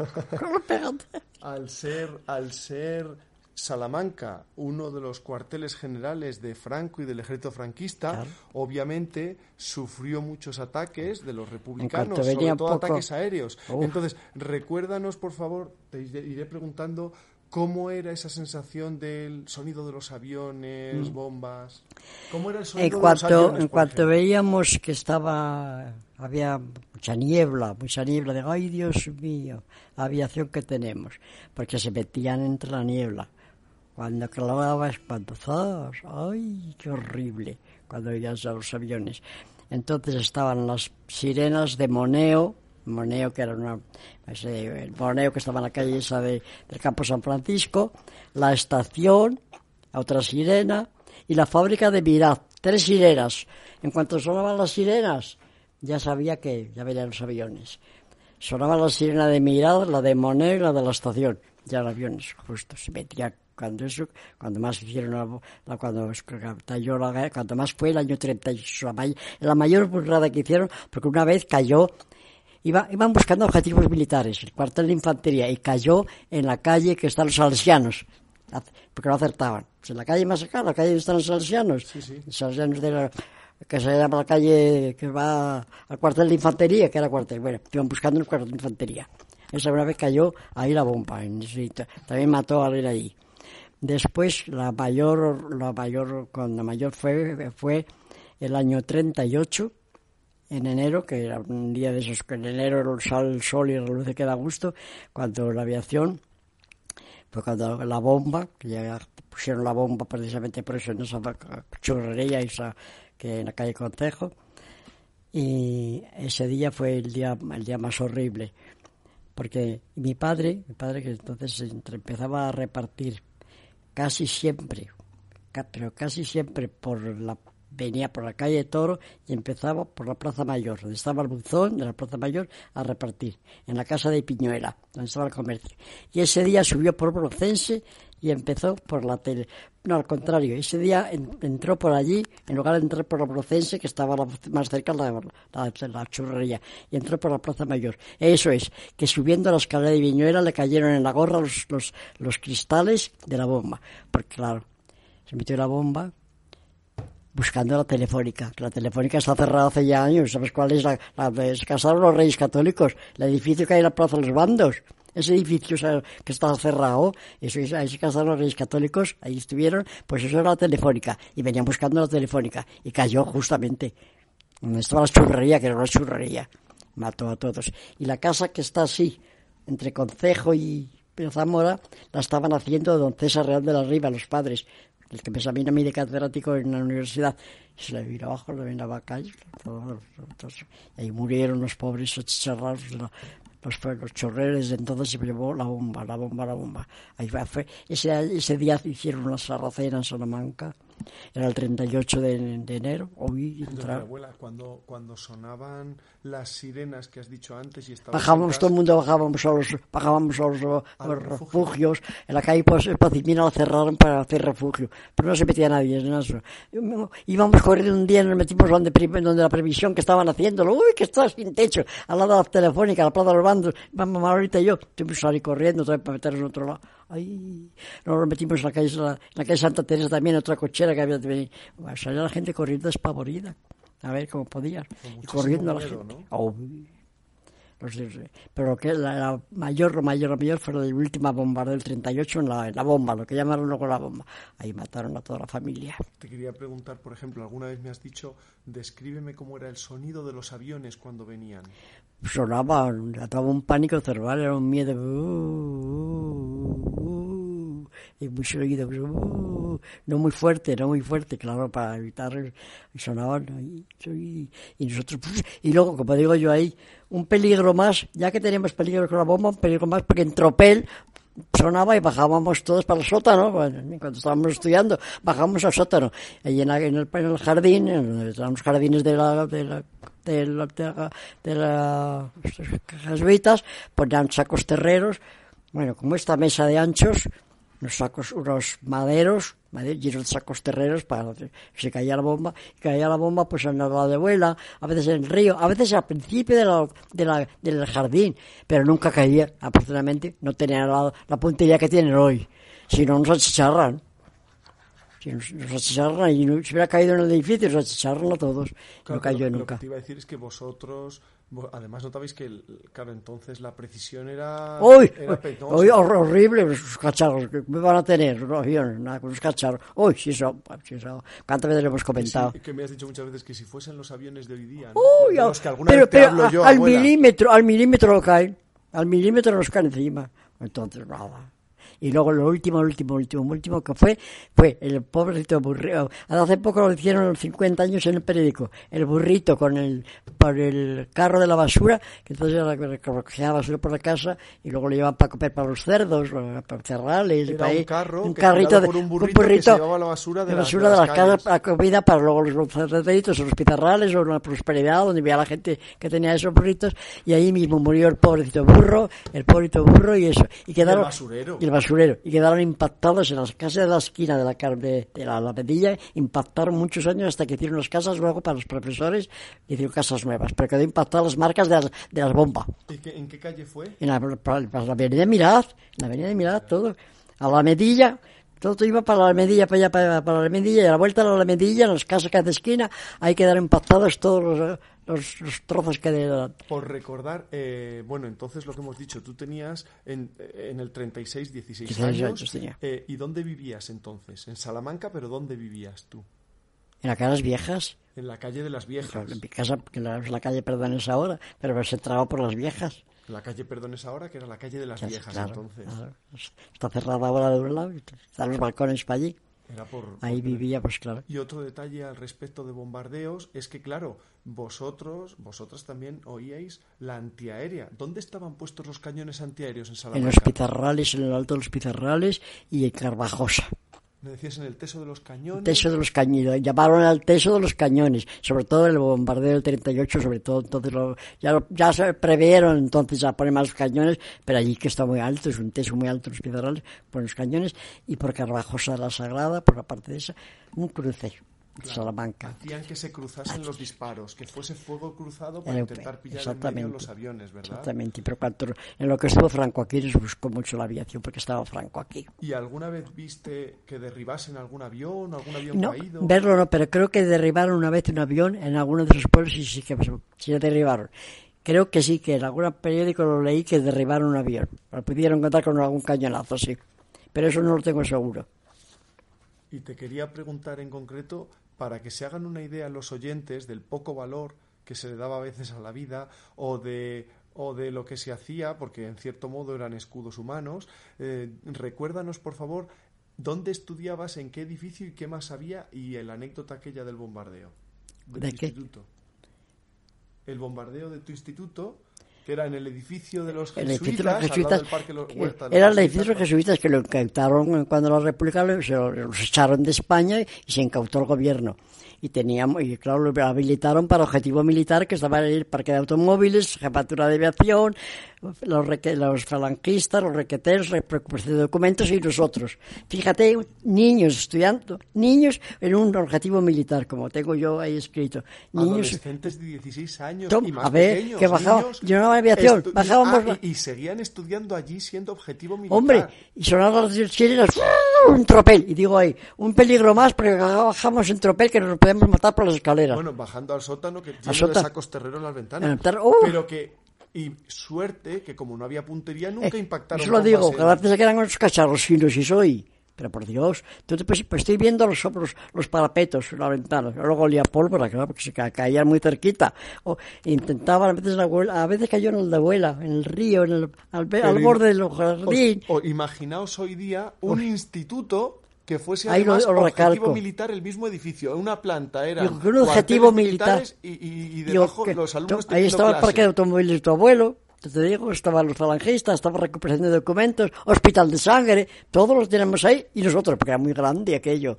al ser, al ser Salamanca uno de los cuarteles generales de Franco y del ejército franquista, obviamente sufrió muchos ataques de los republicanos, sobre todo ataques aéreos. Entonces, recuérdanos, por favor, te iré preguntando ¿Cómo era esa sensación del sonido de los aviones, mm. bombas? ¿Cómo era el sonido en cuanto, de los aviones, En cuanto veíamos que estaba, había mucha niebla, mucha niebla, de ay Dios mío, la aviación que tenemos, porque se metían entre la niebla. Cuando clavabas, cuando ay, qué horrible, cuando veías a los aviones. Entonces estaban las sirenas de moneo, Moneo, que era una, el Moneo que estaba en la calle esa de, del Campo San Francisco, la estación, otra sirena, y la fábrica de Miraz, tres sirenas. En cuanto sonaban las sirenas, ya sabía que ya venían los aviones. Sonaba la sirena de Miraz, la de Moneo y la de la estación. Ya los aviones, justo, se metía cuando eso, cuando más hicieron la, cuando cayó la cuando más fue el año 38, la, la mayor burrada que hicieron, porque una vez cayó iban buscando objetivos militares, el cuartel de infantería, y cayó en la calle que están los salesianos, porque no acertaban. Pues en la calle más acá, la calle donde están los salesianos, los salesianos de la, que se llama la calle que va al cuartel de infantería, que era cuartel, bueno, iban buscando el cuartel de infantería. Esa una vez cayó ahí la bomba, en, también mató a alguien ahí. Después, la mayor, la mayor, cuando mayor fue, fue el año 38, en enero, que era un día de esos que en enero sale el sol y la luz que da gusto, cuando la aviación fue cuando la bomba, que ya pusieron la bomba precisamente por eso en esa churrería esa que en la calle Contejo, y ese día fue el día, el día más horrible, porque mi padre, mi padre que entonces empezaba a repartir casi siempre, pero casi siempre por la venía por la calle Toro y empezaba por la Plaza Mayor, donde estaba el buzón de la Plaza Mayor a repartir, en la casa de Piñuela, donde estaba el comercio. Y ese día subió por Brocense y empezó por la tele. No, al contrario, ese día entró por allí, en lugar de entrar por la Brocense, que estaba más cerca de la, la, la, churrería, y entró por la Plaza Mayor. Eso es, que subiendo la escalera de Piñuela le cayeron en la gorra los, los, los cristales de la bomba. Porque claro, se metió la bomba, buscando la telefónica. La telefónica está cerrada hace ya años. ¿Sabes cuál es la, la de se casaron los Reyes Católicos? El edificio que hay en la Plaza de los Bandos. Ese edificio que está cerrado, eso, ahí se casaron los Reyes Católicos, ahí estuvieron, pues eso era la telefónica. Y venían buscando la telefónica. Y cayó justamente. Donde estaba la churrería, que era una churrería. Mató a todos. Y la casa que está así, entre Concejo y Zamora, la estaban haciendo don César Real de la Riva, los padres el que me examina a mí de catedrático en la universidad, se le vino abajo, le vino a la calle, y ahí murieron los pobres achicharrados, los, los chorreres, entonces se llevó la bomba, la bomba, la bomba. Ahí fue, ese, ese día hicieron una sarracena en Salamanca, era el 38 de, de enero. Hoy abuela, cuando, cuando sonaban las sirenas que has dicho antes y Bajábamos, todo el mundo bajábamos a los, bajábamos a los, refugios. En la calle pues, Pacimina la cerraron para hacer refugio, pero no se metía nadie en eso. Íbamos corriendo un día nos metimos donde, donde la previsión que estaban haciendo, uy, que está sin techo, al lado de la telefónica, a la plaza de los bandos, mamá ahorita y yo, tuvimos que salir corriendo para meternos en otro lado. Ahí nos metimos en la calle, en la calle Santa Teresa también, otra cochera que había de venir. salía la gente corriendo despavorida, a ver cómo podía. Y corriendo a la gente. Pero que la, mayor, mayor, mayor fue la última bomba del 38 en la, en la bomba, lo que llamaron luego la bomba. Ahí mataron a toda la familia. Te quería preguntar, por ejemplo, alguna vez me has dicho, descríbeme cómo era el sonido de los aviones cuando venían sonaba, estaba un pánico cerval, era un miedo. Uh, uh, y mucho oído, uh, no muy fuerte, no muy fuerte, claro, para evitar, y sonaban, y, y, nosotros, y luego, como digo yo ahí, un peligro más, ya que tenemos peligro con la bomba, un peligro más, porque en tropel sonaba y bajábamos todos para el sótano, cuando estábamos estudiando, bajamos al sótano, ahí en, en, el, en el, jardín, en los jardines de la, de la de, la, de, las jesuitas, ponían sacos terreros, bueno, como esta mesa de anchos, unos sacos, unos maderos, llenos de sacos terreros para si caía la bomba, y caía la bomba pues en lado de vuela, a veces en el río, a veces al principio de la, de la, del jardín, pero nunca caía, afortunadamente, no tenía la, la puntería que tienen hoy, si no nos achicharran. Si nos, nos achicharran y no, si hubiera caído en el edificio, nos achicharran a todos. no cayó nunca. Lo que te iba a decir es que vosotros, además notabais que, claro, entonces la precisión era. ¡Uy! Uy, horrible, los cacharros que me van a tener, los aviones, nada, con los cacharros. ¡Uy! Sí, eso, sí, eso. ¿Cuántas veces lo hemos comentado? Sí, que me has dicho muchas veces que si fuesen los aviones de hoy día. ¿no? ¡Uy! Los que alguna pero, vez te pero, hablo yo, al abuela. milímetro, al milímetro lo caen. Al milímetro nos caen encima. Entonces, nada. Y luego lo último, lo último, último, último que fue, fue el pobrecito burrito. Hace poco lo hicieron los 50 años en el periódico. El burrito con el, por el carro de la basura, que entonces recogía basura por la casa y luego lo llevaban para comer para los cerdos, para cerrarles. Era un carro un carrito de, un burrito, un burrito que se llevaba la basura de, la basura de las, las casas para comida para luego los cerdeditos o los pizarrales o la prosperidad donde había la gente que tenía esos burritos y ahí mismo murió el pobrecito burro, el pobrecito burro y eso. Y quedaron, el basurero. Y el basurero y quedaron impactados en las casas de la esquina de la, de, de la Alamedilla, impactaron muchos años hasta que hicieron las casas luego para los profesores, hicieron casas nuevas, pero quedó impactadas las marcas de las, de las bombas. ¿En qué calle fue? En la, para, para la avenida Mirad, en la avenida Mirad, todo, a la Medilla, todo iba para la Medilla, para allá, para, para la Medilla, y a la vuelta de la Medilla, en las casas que hay de esquina, ahí quedaron impactados todos los, los, los trozos que de... Por recordar, eh, bueno, entonces lo que hemos dicho, tú tenías en, en el 36, 16 años. Eh, ¿Y dónde vivías entonces? En Salamanca, pero ¿dónde vivías tú? En las casas viejas. En la calle de las viejas. En mi casa, que la, la calle, perdón, es ahora, pero se entraba por las viejas. La calle Perdón es ahora, que era la calle de las viejas entonces. Está cerrada ahora de un lado, están los balcones para allí. Ahí vivía, pues claro. Y otro detalle al respecto de bombardeos es que, claro, vosotros, vosotras también oíais la antiaérea. ¿Dónde estaban puestos los cañones antiaéreos en Salamanca? En los pizarrales, en el alto de los pizarrales y en Carvajosa. Me decías en el teso de los cañones. Teso de los cañones. Llamaron al teso de los cañones. Sobre todo el bombardeo del 38, sobre todo. Entonces lo, ya, ya se previeron entonces a poner más cañones, pero allí que está muy alto, es un teso muy alto los pizarrales, ponen los cañones. Y por Carvajosa la Sagrada, por la parte de esa, un crucero. Salamanca. Hacían que se cruzasen los disparos, que fuese fuego cruzado para intentar pillar en medio los aviones, ¿verdad? Exactamente, pero cuando, en lo que estuvo Franco aquí les buscó mucho la aviación porque estaba Franco aquí. ¿Y alguna vez viste que derribasen algún avión, algún avión no, caído? verlo no, pero creo que derribaron una vez un avión en alguno de esos pueblos y sí que sí lo derribaron. Creo que sí, que en algún periódico lo leí que derribaron un avión. Lo pudieron contar con algún cañonazo, sí. Pero eso no lo tengo seguro. Y te quería preguntar en concreto para que se hagan una idea los oyentes del poco valor que se le daba a veces a la vida o de o de lo que se hacía, porque en cierto modo eran escudos humanos. Eh, recuérdanos, por favor, dónde estudiabas, en qué edificio y qué más había y la anécdota aquella del bombardeo. ¿De, qué? Instituto. El bombardeo de tu instituto que era en el edificio de los jesuitas, jesuitas del parque era el edificio de los jesuitas que lo incautaron cuando la República los, los echaron de España y se incautó el gobierno. Y teníamos, y claro, lo habilitaron para objetivo militar, que estaba en el parque de automóviles, jefatura de aviación, los, los falangistas, los requeteros, recuperación de documentos y nosotros. Fíjate, niños estudiando, niños en un objetivo militar, como tengo yo ahí escrito. Niños, Adolescentes de 16 años y más a ver, pequeños, que bajaban, yo no aviación, bajábamos... Ah, y, seguían estudiando allí siendo objetivo militar. Hombre, y sonaban las sirenas, un tropel, y digo ahí, un peligro más porque bajamos en tropel que nos podemos matar por las escaleras. Bueno, bajando al sótano que de sacos terreros en las ventanas. ¡uh! Pero que y suerte que como no había puntería nunca eh, impactaron. Eso lo digo, que a veces que eran unos cacharros finos y soy. Pero por Dios, entonces pues, pues estoy viendo los, los, los parapetos, la ventana, luego olía pólvora, claro, porque se caían muy cerquita. O intentaban, a veces, la abuela, a veces cayó en el de abuela, en el río, en el, al, al borde del jardín. O, imaginaos hoy día un instituto que fuese además Ahí lo, objetivo militar el mismo edificio. Una planta era un objetivo militar y, y, debajo los alumnos Ahí estaba el parque de automóviles de tu abuelo, te digo, estaban los falangistas, estaba recuperación de documentos, hospital de sangre, todos los tenemos ahí y nosotros, porque era muy grande aquello.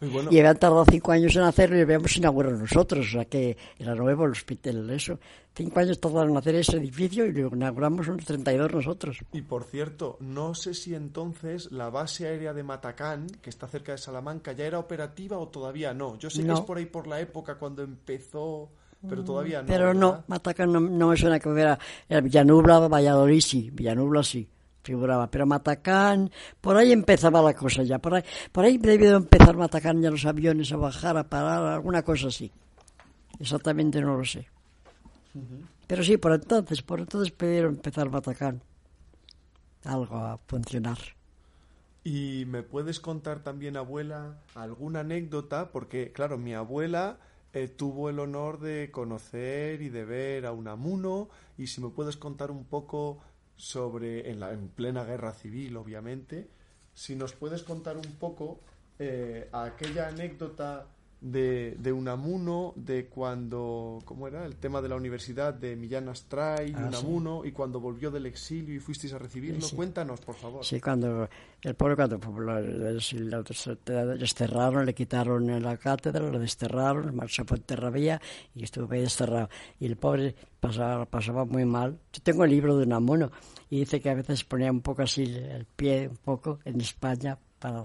Y, habían tardado cinco años en hacerlo y habíamos inaugurado nosotros, o sea que era nuevo el hospital, eso. Cinco años tardaron en hacer ese edificio y lo inauguramos unos 32 nosotros. Y por cierto, no sé si entonces la base aérea de Matacán, que está cerca de Salamanca, ya era operativa o todavía no. Yo sé que es por ahí por la época cuando empezó pero todavía no. Pero no, Matacán no, no me suena que hubiera. Era Villanubla, Valladolid sí, Villanubla sí figuraba, pero Matacán, por ahí empezaba la cosa ya, por ahí, por ahí debió empezar Matacán ya los aviones a bajar, a parar, alguna cosa así. Exactamente no lo sé. Pero sí, por entonces, por entonces pudieron empezar Matacán. Algo a funcionar. ¿Y me puedes contar también, abuela, alguna anécdota? Porque, claro, mi abuela eh, tuvo el honor de conocer y de ver a Unamuno. Y si me puedes contar un poco sobre, en, la, en plena guerra civil, obviamente, si nos puedes contar un poco eh, aquella anécdota de, de Unamuno, de cuando, ¿cómo era? El tema de la universidad de Millán Astray ah, Unamuno, y cuando volvió del exilio y fuisteis a recibirlo. Cuéntanos, por favor. Sí, cuando el pueblo, cuando lo desterraron, le quitaron la cátedra, lo desterraron, marchó por Terravía y estuvo ahí desterrado. Y el pobre pasaba, pasaba muy mal. Yo tengo el libro de Unamuno y dice que a veces ponía un poco así el pie, un poco, en España para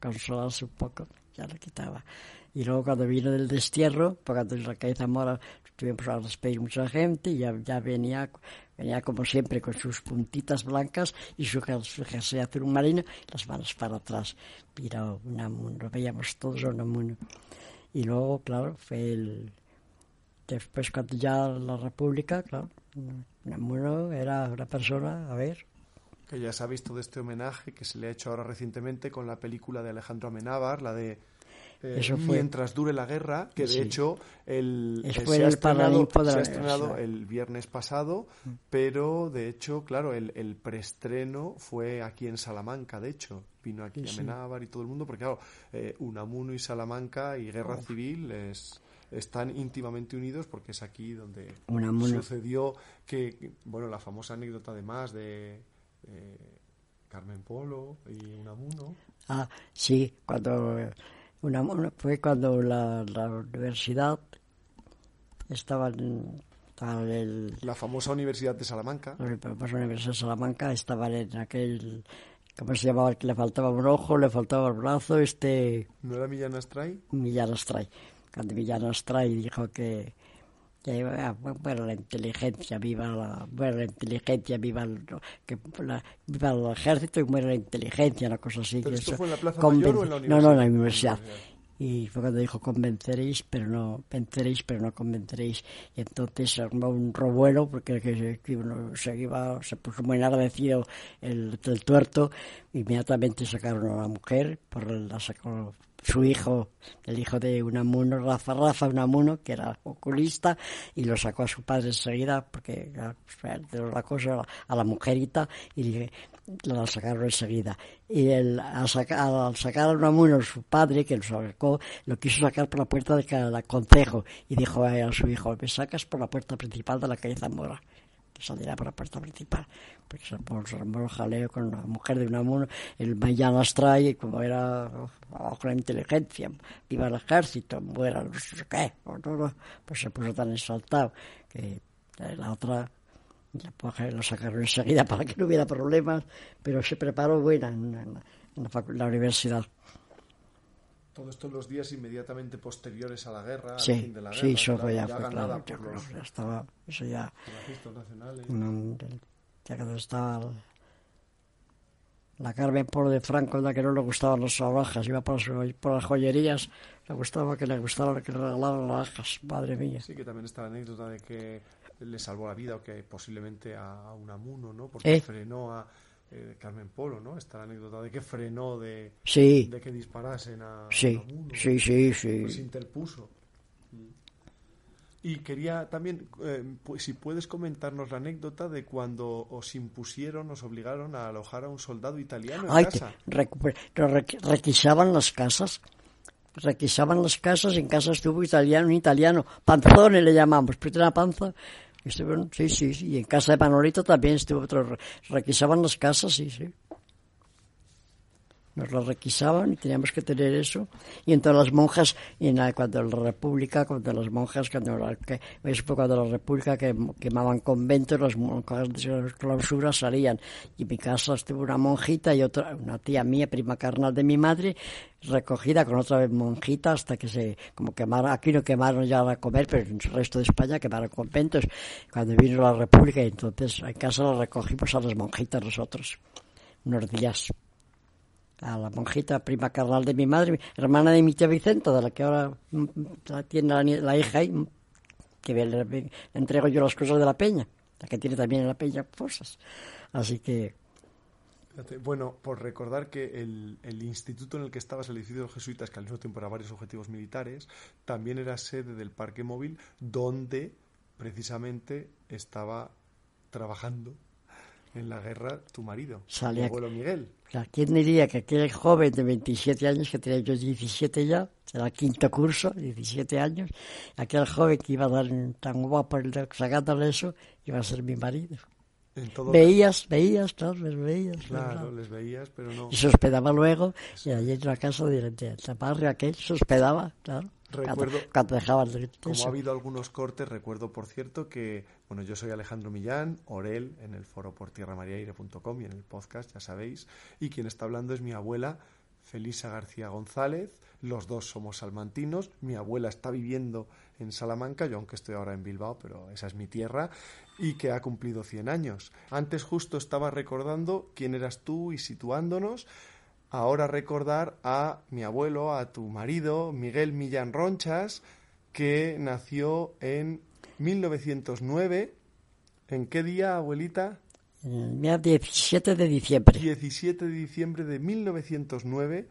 consolarse un poco, ya le quitaba. Y luego cuando vino del destierro, la calle Zamora tuvimos a despedir mucha gente y ya, ya venía, venía como siempre con sus puntitas blancas y su, jersey azul marino las manos para atrás. Mira, lo veíamos todos Unamuno. Y luego, claro, fue el... Después cuando ya la República, claro, Unamuno era una persona, a ver, que ya se ha visto de este homenaje que se le ha hecho ahora recientemente con la película de Alejandro Amenábar, la de eh, mientras dure la guerra, que de hecho el, eh, se, ha estrenado, el viernes pasado, mm. pero de hecho, claro, el, el, preestreno fue aquí en Salamanca, de hecho, vino aquí a Amenábar y todo el mundo, porque claro, eh, Unamuno y Salamanca y Guerra Civil están íntimamente unidos porque es aquí donde sucedió que, bueno, la famosa anécdota además de... Carmen Polo y Unamuno. Ah, sí, cuando una, fue cuando la, universidad estaba en, el, la famosa Universidad de Salamanca. La famosa Universidad de Salamanca estaba en aquel ¿cómo se llamaba? Que le faltaba un ojo, le faltaba el brazo, este... ¿No era Millán Astray? Millán Astray. Cuando Millán Astray dijo que, que bueno, la inteligencia, viva la, bueno, la inteligencia, viva el, que la, viva el ejército y muere la inteligencia, una cosa así. ¿Pero esto fue en la Plaza Mayor o en la universidad? No, no, en la universidad. Y fue cuando dijo convenceréis, pero no venceréis, pero no convenceréis. Y entonces se armó un revuelo porque que, que uno se iba, se puso muy agradecido el, el tuerto. Inmediatamente sacaron a la mujer, por la sacó su hijo, el hijo de Unamuno, Rafa Rafa Unamuno, que era oculista, y lo sacó a su padre enseguida, porque la cosa a la mujerita, y la sacaron enseguida. Y el, al, sacar, a Unamuno, su padre, que lo sacó, lo quiso sacar por la puerta del concejo, y dijo a su hijo, me sacas por la puerta principal de la calle Zamora saldría por la puerta principal, porque se armó el jaleo con la mujer de Unamuno, el Mayán las como era la inteligencia, iba al ejército, muera, no sé qué, pues se puso tan exaltado que la otra lo sacaron enseguida para que no hubiera problemas, pero se preparó buena en, la universidad. Todo esto en los días inmediatamente posteriores a la guerra, sí, al fin de la guerra. Sí, eso ya, fue claro. Ya, estaba, eso ya. ya cuando estaba la Carmen Polo de Franco, la que no le gustaban las navajas, iba por, por las joyerías, le gustaba que le gustaran que le regalaran navajas, madre mía. Sí, que también está la anécdota de que le salvó la vida o que posiblemente a, un amuno, ¿no? Porque ¿Eh? frenó a eh, Carmen Polo, ¿no? Esta anécdota de que frenó de, de que disparasen a, sí, sí, sí, sí. Pues interpuso. Y quería también, eh, si puedes comentarnos la anécdota de cuando os impusieron, os obligaron a alojar a un soldado italiano en Ay, casa. requisaban las casas, requisaban las casas, en casa estuvo italiano, un italiano, panzone le llamamos, pero tenía panza, Sí, sí, sí. Y en casa de Manolito también estuvo otro. Requisaban las casas, sí, sí. Nos las requisaban y teníamos que tener eso. Y entonces las monjas, y en la, cuando la República, cuando las monjas, cuando la, que, cuando la República que, quemaban conventos, las monjas de clausura salían. Y en mi casa estuvo una monjita y otra, una tía mía, prima carnal de mi madre, recogida con otra monjita hasta que se como quemaron aquí no quemaron ya a comer pero en el resto de España quemaron conventos cuando vino la República y entonces en casa la recogimos a las monjitas nosotros unos días a la monjita prima carnal de mi madre hermana de mi tía Vicenta de la que ahora mm, tiene la, hija y que le, entrego yo las cosas de la peña la que tiene también en la peña cosas. Así que bueno, por recordar que el, el, instituto en el que estabas, el edificio de los jesuitas, que al mismo tiempo era varios objetivos militares, también era sede del parque móvil donde precisamente estaba trabajando en la guerra tu marido, Salía, abuelo Miguel. ¿Quién diría que aquel joven de 27 años, que tenía yo 17 ya, era quinto curso, 17 años, aquel joven que iba a dar tan guapo sacándole eso, iba a ser mi marido? veías, veías, claro, les veías. Claro, les veías, pero no. Y se hospedaba luego, y allí en la casa de, de barrio aquel se hospedaba, claro. Recuerdo, cuando, como ha habido algunos cortes, recuerdo, por cierto, que, bueno, yo soy Alejandro Millán, Orel, en el foro por tierramariaire.com y en el podcast, ya sabéis, y quien está hablando es mi abuela, Felisa García González, los dos somos salmantinos, mi abuela está viviendo en Salamanca, yo aunque estoy ahora en Bilbao, pero esa es mi tierra, y que ha cumplido 100 años. Antes justo estaba recordando quién eras tú y situándonos, ahora recordar a mi abuelo, a tu marido, Miguel Millán Ronchas, que nació en 1909. ¿En qué día, abuelita? El día 17 de diciembre. 17 de diciembre de 1909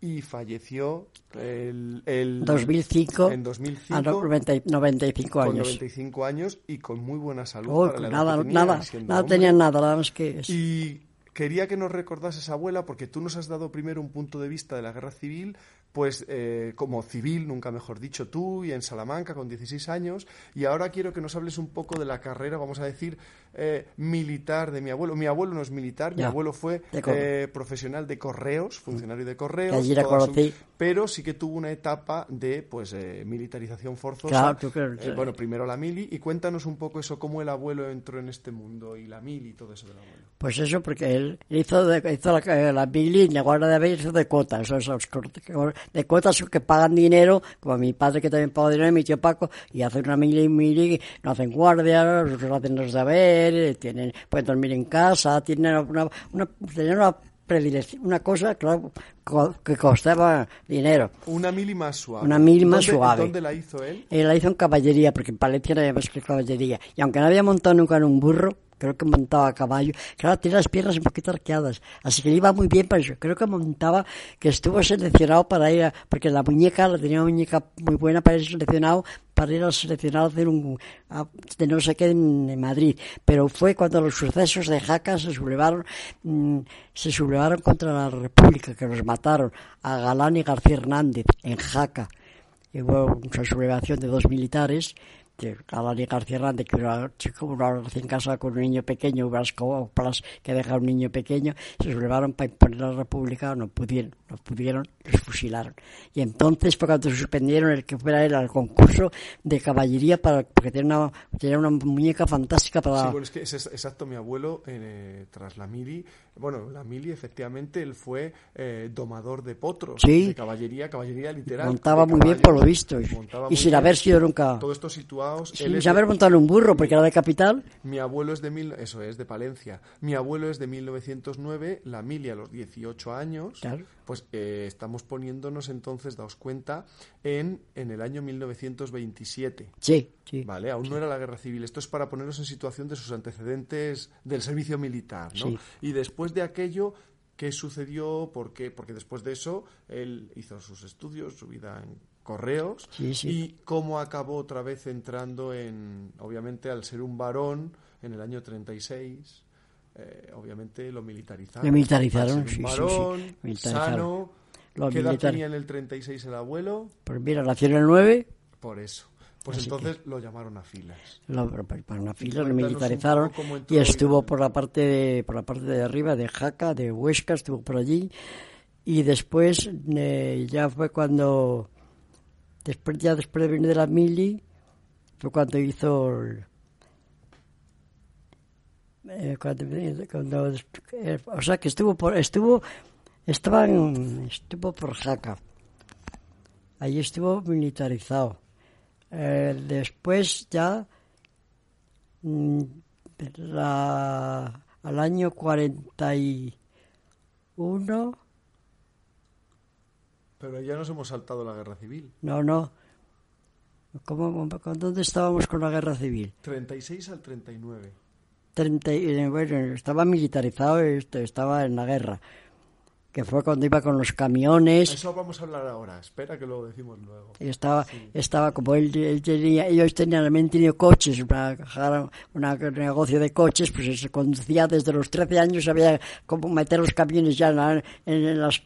y falleció el, el 2005, en 2005 a 90 95 con años. 95 años y con muy buena salud. Oh, para la edad nada, que tenía, nada, nada tenía nada, nada más que eso. Y quería que nos recordases, abuela, porque tú nos has dado primero un punto de vista de la guerra civil, pues eh, como civil, nunca mejor dicho tú, y en Salamanca con 16 años, y ahora quiero que nos hables un poco de la carrera, vamos a decir, eh, militar de mi abuelo. Mi abuelo no es militar, mi abuelo fue eh, profesional de correos, funcionario de correos, allí su- pero sí que tuvo una etapa de pues eh, militarización forzosa. Claro, Eh, bueno, primero la mili, y cuéntanos un poco eso, cómo el abuelo entró en este mundo, y la mili y todo eso del abuelo. Pues eso, porque él hizo, de, hizo la, la mili y la guardia de hizo de cuotas, esos de cuotas que pagan dinero, como mi padre que también paga dinero, y mi tío Paco, y hacen una mili, mili, no hacen guardia, no hacen los deberes, tienen, pueden dormir en casa, tienen una, una, tenían una predilección, una cosa, claro, que costaba dinero. Una mili más suave. Una mili más ¿Dónde- suave. ¿Dónde la hizo él? Él la hizo en caballería, porque en Palencia no había más que caballería. Y aunque no había montado nunca en un burro, creo que montaba a caballo. Claro, tiene las piernas un poquito arqueadas. Así que le iba muy bien para eso. Creo que montaba, que estuvo seleccionado para ir a, porque la muñeca, la tenía una muñeca muy buena para ir seleccionado, para ir a seleccionado a hacer un, de no sé qué en, en Madrid. Pero fue cuando los sucesos de Jaca se sublevaron, mm, se sublevaron contra la República, que los mataron a Galán y García Hernández en Jaca y hubo una sublevación de dos militares, que y García Hernández, que era chico, una recién casado con un niño pequeño, unas coplas que deja un niño pequeño, se sublevaron para imponer la república, no pudieron, no pudieron, los fusilaron. Y entonces fue cuando suspendieron el que fuera él al concurso de caballería, para, porque tenía una, tenía una muñeca fantástica para... Sí, bueno, es que es- exacto, mi abuelo, eh, tras la mili, bueno, la mili, efectivamente, él fue eh, domador de potros, Sí. de caballería, caballería literal. montaba muy bien por lo visto, y, montaba y sin haber sido nunca... Todo esto situados. él Sin es saber de- montar un burro, porque era de capital. Mi abuelo es de mil, eso es de Palencia. Mi abuelo es de 1909, la mili a los 18 años. Claro. Pues eh, estamos poniéndonos entonces, daos cuenta, en, en el año 1927. Sí, sí. Vale, aún no era la guerra civil. Esto es para ponernos en situación de sus antecedentes del servicio militar, ¿no? Sí. Y después de aquello, ¿qué sucedió? ¿Por qué? Porque después de eso, él hizo sus estudios, su vida en correos. Sí, sí. Y cómo acabó otra vez entrando en, obviamente, al ser un varón en el año 36, eh, obviamente lo militarizaron. Lo militarizaron, sí, un sí, sí. varón, Militarizaron. sano. Lo ¿Qué edad militar- tenía en el 36 el abuelo? Pues mira, nació en el 9, Por eso. Pues Así entonces lo llamaron a filas. lo, para una fila lo militarizaron y estuvo vida. por la parte de, por la parte de arriba de Jaca, de Huesca, estuvo por allí y después eh, ya fue cuando después ya después de venir de la mili fue cuando hizo el- eh, cuando, cuando- eh, o sea que estuvo por estuvo estaba en- estuvo por Jaca Allí estuvo militarizado. Eh, después ya, mm, la, al año 41, Pero ya nos hemos saltado la guerra civil. no, no, ¿Cómo, con ¿dónde estábamos con la guerra civil? 36 al 39. 30, y, eh, bueno, estaba militarizado, estaba en la guerra, que fue cuando iba con los camiones. Eso vamos a hablar ahora. Espera que lo decimos luego. Y estaba, estaba como él, él tenía, ellos tenían, habían tenido coches, una, una- un negocio de coches, pues se conducía desde los 13 años, sabía cómo meter los camiones ya en, en las,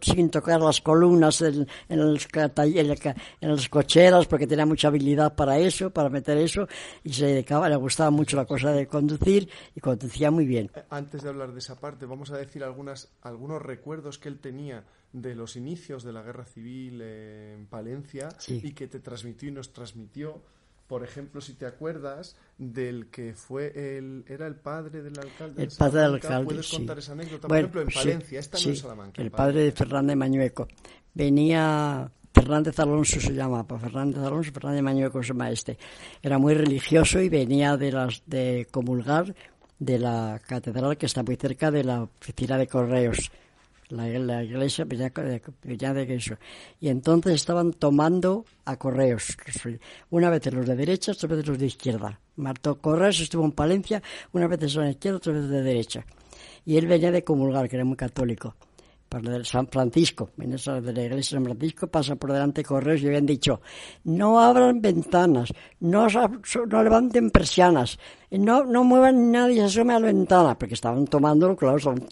sin tocar las columnas, en, en los en las cocheras, porque tenía mucha habilidad para eso, para meter eso, y se dedicaba, le gustaba mucho la cosa de conducir, y conducía muy bien. Eh, Antes de hablar de esa parte, vamos a decir algunas, algunos recuerdos que él tenía de los inicios de la guerra civil en Palencia Sí. y que te transmitió y nos transmitió. Por ejemplo, si te acuerdas del que fue el era el padre del alcalde. El de padre del alcalde, ¿Puedes sí. contar esa anécdota? Por ejemplo, en sí, Palencia, esta no sí, en Salamanca. El padre de. Fernández Mañueco. Venía Fernández Alonso se llama, pues Fernández Alonso, Fernández Mañueco se llama este. Era muy religioso y venía de las de comulgar de la catedral que está muy cerca de la oficina de correos. La, la iglesia de, venía de eso. Y entonces estaban tomando a correos. Una vez los de derecha, otra vez los de izquierda. Martó Correos estuvo en Palencia, una vez la izquierda, otra vez de derecha. Y él venía de comulgar, que era muy católico. Por el San Francisco, en esa de la iglesia de San Francisco, pasa por delante correos y habían dicho, no abran ventanas, no, no levanten persianas, no, no muevan nadie, se asome a la ventana, porque estaban tomándolo, claro, son,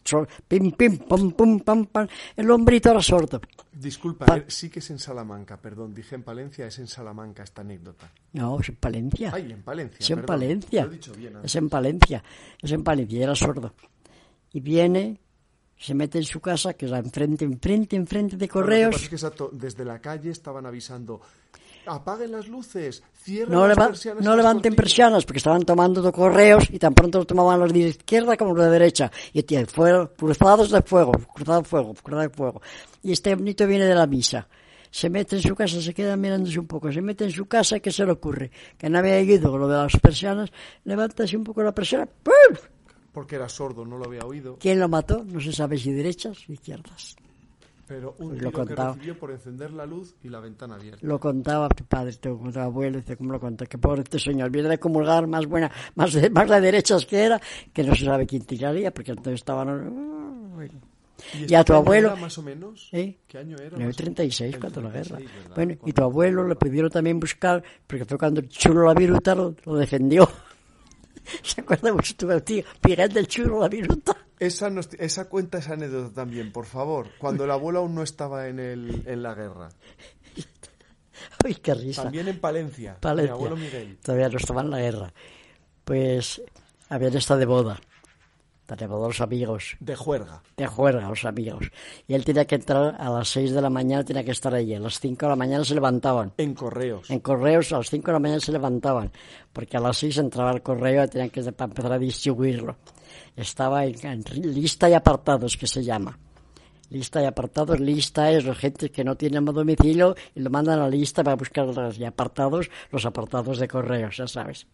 pim, pim, pum, pum, pam, pam, el hombrito era sordo. Disculpa, eh, sí que es en Salamanca, perdón, dije en Palencia, es en Salamanca esta anécdota. No, es en Palencia. Ay, en Palencia. Es en Palencia. es en Palencia, es en Palencia, era sordo. Y viene, se mete en su casa, que es enfrente, enfrente, enfrente de correos. que exacto, desde la calle estaban avisando, apaguen las luces, cierren no las persianas. No levanten persianas, porque estaban tomando correos y tan pronto lo tomaban los de izquierda como los de derecha. Y tío, fueron cruzados de fuego, cruzados de fuego, cruzados de fuego. Y este bonito viene de la misa. Se mete en su casa, se queda mirándose un poco, se mete en su casa, ¿qué se le ocurre? Que no había ido lo de las persianas, levanta así un poco la persiana, ¡pum! Porque era sordo, no lo había oído. ¿Quién lo mató? No se sabe si derechas o izquierdas. Pero un pues lo contaba. que recibió por encender la luz y la ventana abierta. Lo contaba tu padre, tu, abuelo, dice, ¿cómo lo contó? Que pobre este señor, viene de comulgar más buena, más de, más de derechas que era, que no se sabe quién tiraría, porque entonces estaban... ¿Y, a tu abuelo... más o menos? ¿Eh? ¿Qué año era? En el 36, cuando la guerra. Bueno, y tu abuelo le pidieron también buscar, porque fue cuando el chulo la viruta lo defendió. ¿Se acuerda mucho tu tío? Miguel del Churro, la viruta. Esa, esa cuenta esa anécdota también, por favor. Cuando el abuelo aún no estaba en, el, en la guerra. Uy, qué risa. También en Palencia. Palencia. Mi abuelo Miguel. Todavía no estaba en la guerra. Pues habían estado de boda tenemos los amigos. De juerga. De juerga, los amigos. Y él tenía que entrar a las 6 de la mañana, tenía que estar allí. A las 5 de la mañana se levantaban. En correos. En correos, a las 5 de la mañana se levantaban. Porque a las 6 entraba el correo y tenían que empezar a distribuirlo. Estaba en, lista y apartados, que se llama. Lista y apartados, lista es la gente que no tiene domicilio y lo mandan a la lista para buscar los y apartados, los apartados de correos, ya sabes.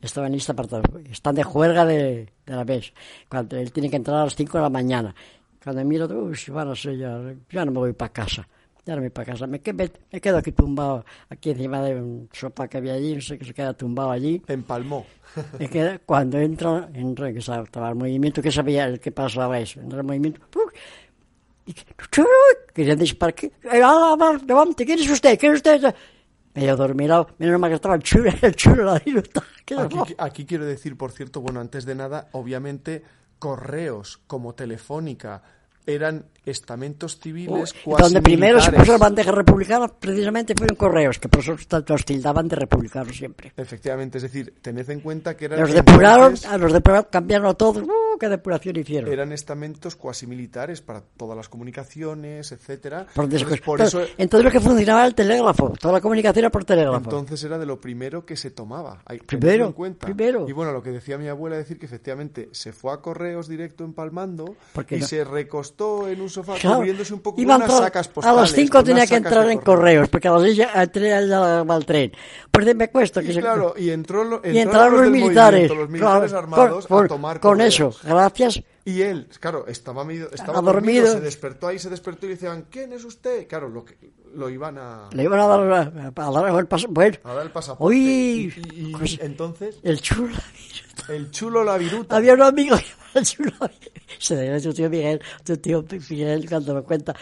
Estaba en lista apartado. Están de juerga de, de la vez. Cuando él tiene que entrar a las 5 de la mañana. Cuando miro, uy, van a ser ya, ya no me voy para casa. Ya no me voy para casa. Me, me, me, quedo aquí tumbado, aquí encima de un sofá que había allí, no sé que se queda tumbado allí. Empalmó. Y queda, cuando entra, entra, que estaba el movimiento, que sabía el que pasaba eso. Entra el movimiento, y, querían disparar. Levante, ¿quién es usted? ¿Quién es usted? Medio dormirado, menos mal que estaba el chulo, el chulo la aquí, aquí quiero decir, por cierto, bueno, antes de nada, obviamente, correos como Telefónica, eran estamentos civiles cuasi Donde primero se puso la bandeja republicana precisamente fueron correos, que por eso los tildaban de republicanos siempre. Efectivamente, es decir, tened en cuenta que eran... Los depuraron, a los depuraron, cambiaron a todos, ¡uh! ¡Qué depuración hicieron! Eran estamentos cuasi militares para todas las comunicaciones, etcétera. entonces, por eso... entonces lo que funcionaba era el telégrafo, toda la comunicación era por telégrafo. Entonces era de lo primero que se tomaba. Hay, primero, en cuenta. primero. Y bueno, lo que decía mi abuela, decir que efectivamente se fue a correos directo empalmando y se recostó en un sofá cubriéndose un poco unas sacas postales. A las 5 tenía que entrar en correos, porque a las 6 ya va el tren. Pues me cuesta que y claro, y, entró, y entraron los, militares, los militares armados con, a tomar Con eso, gracias. Y él, claro, estaba, estaba dormido, se despertó ahí, se despertó y le decían, ¿quién es usted? Claro, lo, que, lo iban a... Le iban a dar, a, dar el pasaporte. Bueno, a dar el pasaporte. Uy, y, pues, entonces... El chulo El chulo la viruta. Había un amigo que el chulo Se debe su tío Miguel, su tío Miguel cuando me cuenta,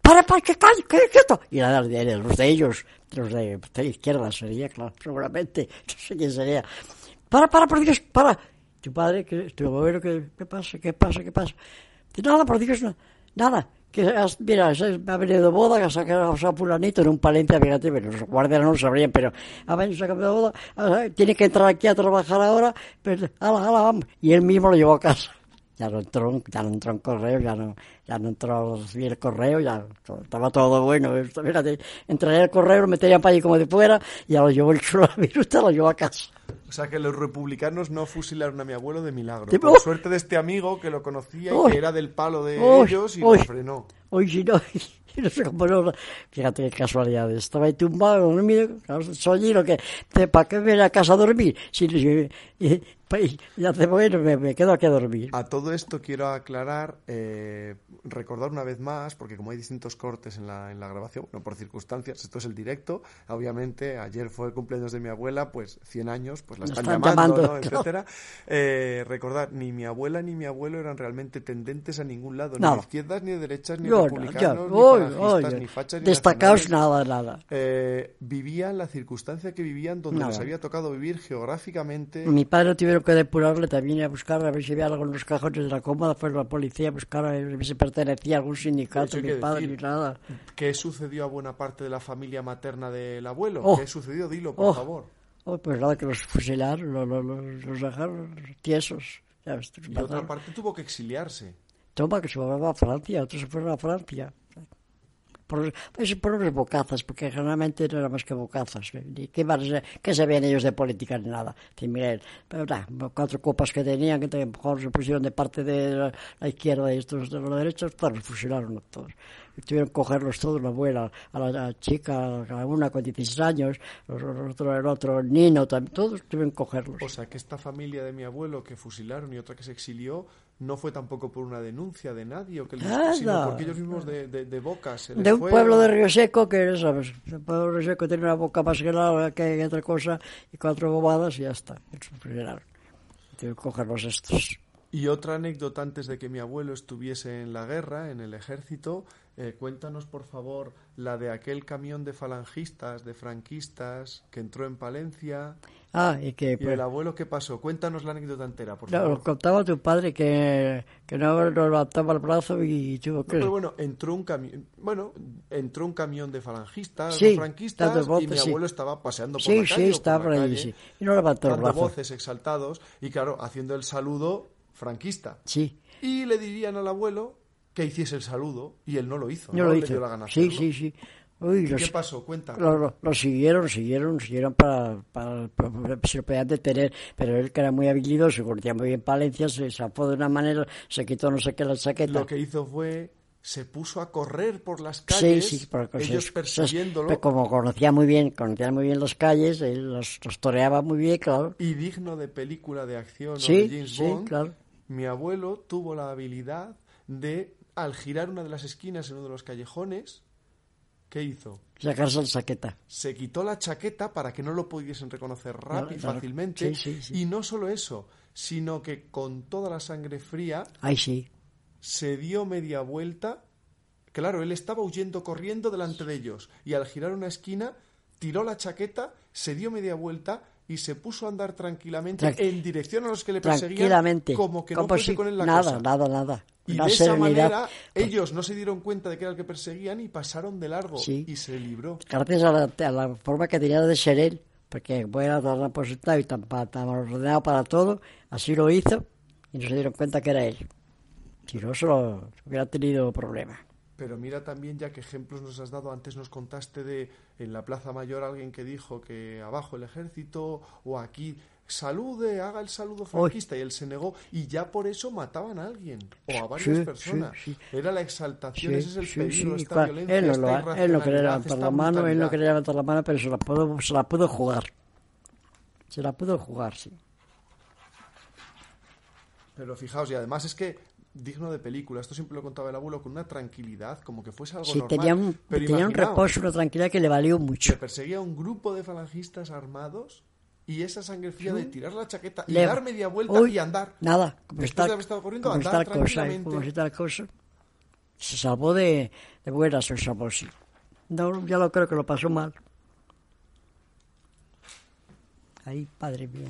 para, para, que calle, que esto. Y era de, los de ellos, los de, de izquierda sería, claro, seguramente, no sé quién sería. Para, para, por Dios, para. Tu padre, que, tu abuelo, que, ¿qué pasa, qué pasa, qué pasa? Nada, por Dios, nada que mira, ha venido de boda, que ha sacado a fulanito en un palente, fíjate, pero los guardias no lo sabrían, pero ha venido de boda, tiene que entrar aquí a trabajar ahora, pero ala, ala, vamos. Y él mismo lo llevó a casa. Ya no entró, ya no entró en correo, ya no, ya no entró el correo, ya estaba todo bueno. Fíjate, entraría el correo, lo metería para allí como de fuera, y ya lo llevó el chulo a viruta, lo llevó a casa. O sea que los republicanos no fusilaron a mi abuelo de milagro. Por suerte de este amigo que lo conocía y que era del palo de ellos y lo frenó. Hoy si no, Y no sé cómo no, fíjate qué casualidad. Estaba ahí tumbado, dormido, soy lo que, ¿para qué viene a casa a dormir? Si, y, y, y hace bueno, me, me, quedo aquí a dormir. A todo esto quiero aclarar, eh, recordar una vez más, porque como hay distintos cortes en la, en la grabación, no por circunstancias, esto es el directo, obviamente ayer fue el cumpleaños de mi abuela, pues 100 años, pues la están, están llamando, llamando ¿no? etcétera. Eh, recordar, ni mi abuela ni mi abuelo eran realmente tendentes a ningún lado, no. ni izquierdas, ni de derechas, ni republicanos, ni oy, falangistas, oy, ni fachas, ni Destacaos nacionales. nada, nada. Eh, vivían la circunstancia que vivían donde Nada. les había tocado vivir geográficamente. Mi padre tuvieron que depurarle también a buscar a ver si había algo en los cajones de la cómoda, fue la policía a buscar a ver si pertenecía a algún sindicato, mi padre, ni nada. ¿Qué sucedió a buena parte de la familia materna del abuelo? Oh. ¿Qué sucedió? Dilo, por Oh. favor. Oh, pues nada, que los fusilaron, los, los, los, dejaron tiesos. Y otra parte tuvo que exiliarse. Toma, que se fueron a Francia, otros se fueron a Francia. Por, pues por unos bocazas, porque generalmente no eran más que bocazas. Ni ¿Qué, ser- qué sabían ellos de política ni nada? Sí, miren, pero nah, cuatro copas que tenían, que a lo mejor se pusieron de parte de la, la izquierda y estos de la derecha, pues los fusilaron todos. Y tuvieron que cogerlos todos, la abuela, a la, a la chica, a una con 16 años, los, los otro, el otro, el Nino, también, todos tuvieron que cogerlos. O sea, que esta familia de mi abuelo que fusilaron y otra que se exilió no fue tampoco por una denuncia de nadie, o que les- sino porque ellos mismos de, de, de boca se les de un fue pueblo de Río Seco que, ¿sabes? El pueblo de Río Seco tiene una boca más que la que otra cosa y cuatro bobadas y ya está. Tengo que cogerlos estos. Y otra anécdota antes de que mi abuelo estuviese en la guerra, en el ejército, eh, cuéntanos por favor la de aquel camión de falangistas, de franquistas, que entró en Palencia. Ah, y que ¿Y pues, el abuelo qué pasó? Cuéntanos la anécdota entera, por no, favor. lo contaba tu padre que, que no, no levantaba el brazo y tuvo No, que... pero bueno, entró un camión, bueno, entró un camión de falangistas, Sí, o franquistas, voces, y mi sí. abuelo estaba paseando por sí, la calle. sí, por estaba la por calle, sí. Y no levantó el brazo. voces exaltados y claro, haciendo el saludo franquista. Sí, Y le dirían al abuelo que hiciese el saludo y él no lo hizo. no no lo le hizo. dio la gana Sí, sí, sí. Uy, ¿Y los, qué pasó? Cuenta. Lo, lo- lo siguieron, siguieron, siguieron para, para, para- se lo podían detener, pero él que era muy habilidoso, conocía muy bien Palencia, se zafó de una manera, se quitó no sé qué la chaqueta. Lo que hizo fue se puso a correr por las Sí, calles, sí, porque ellos se- persiguiéndolo. se- como conocía muy bien, conocía muy bien las calles, él los, los toreaba muy bien, claro. Y digno de película de acción o Sí, de James sí, Bond, claro. mi abuelo tuvo la habilidad de, al girar una de las esquinas en uno de los callejones, ¿qué hizo? Sacarse la chaqueta. Se quitó la chaqueta para que no lo pudiesen reconocer rápido y claro. fácilmente. Sí, sí, sí. Y no solo eso, sino que con toda la sangre fría Ay, sí. se dio media vuelta. Claro, él estaba huyendo corriendo delante de ellos y al girar una esquina tiró la chaqueta, se dio media vuelta y se puso a andar tranquilamente Tranqui- en dirección a los que le perseguían Tranquilamente. como que no fuese con él la nada, cosa. nada, nada. Y Una de esa serenidad. manera ellos no se dieron cuenta de que era el que perseguían y pasaron de largo Sí. y se libró. gracias a la, a la forma que tenía de ser él, porque era tan aposentado y tan, tan ordenado para todo, así lo hizo y no se dieron cuenta que era él. Si no, solo hubiera tenido problemas. Pero mira también ya qué ejemplos nos has dado. Antes nos contaste de en la Plaza Mayor alguien que dijo que abajo el ejército o aquí salude, haga el saludo franquista y él se negó y ya por eso mataban a alguien o a varias Sí, personas. sí, sí. Era la exaltación, ese es el peligro, esta violencia, él, no esta lo, él no quería levantar la mano, él no quería levantar la mano, pero se la pudo, se la pudo jugar. Se la pudo jugar, sí. Pero fijaos, y además es que digno de película, esto siempre lo contaba el abuelo con una tranquilidad, como que fuese algo Sí, normal. tenía un, Pero tenía un reposo, una tranquilidad que le valió mucho. perseguía un grupo de falangistas armados y esa sangre fría de tirar la chaqueta y dar media vuelta Uy, y andar. Nada, como está, de haber estado corriendo, como andar está cosa, ¿eh? como está cosa. Se salvó de, de buenas, se salvó, sí. No, ya lo creo que lo pasó mal. Ay, padre mío.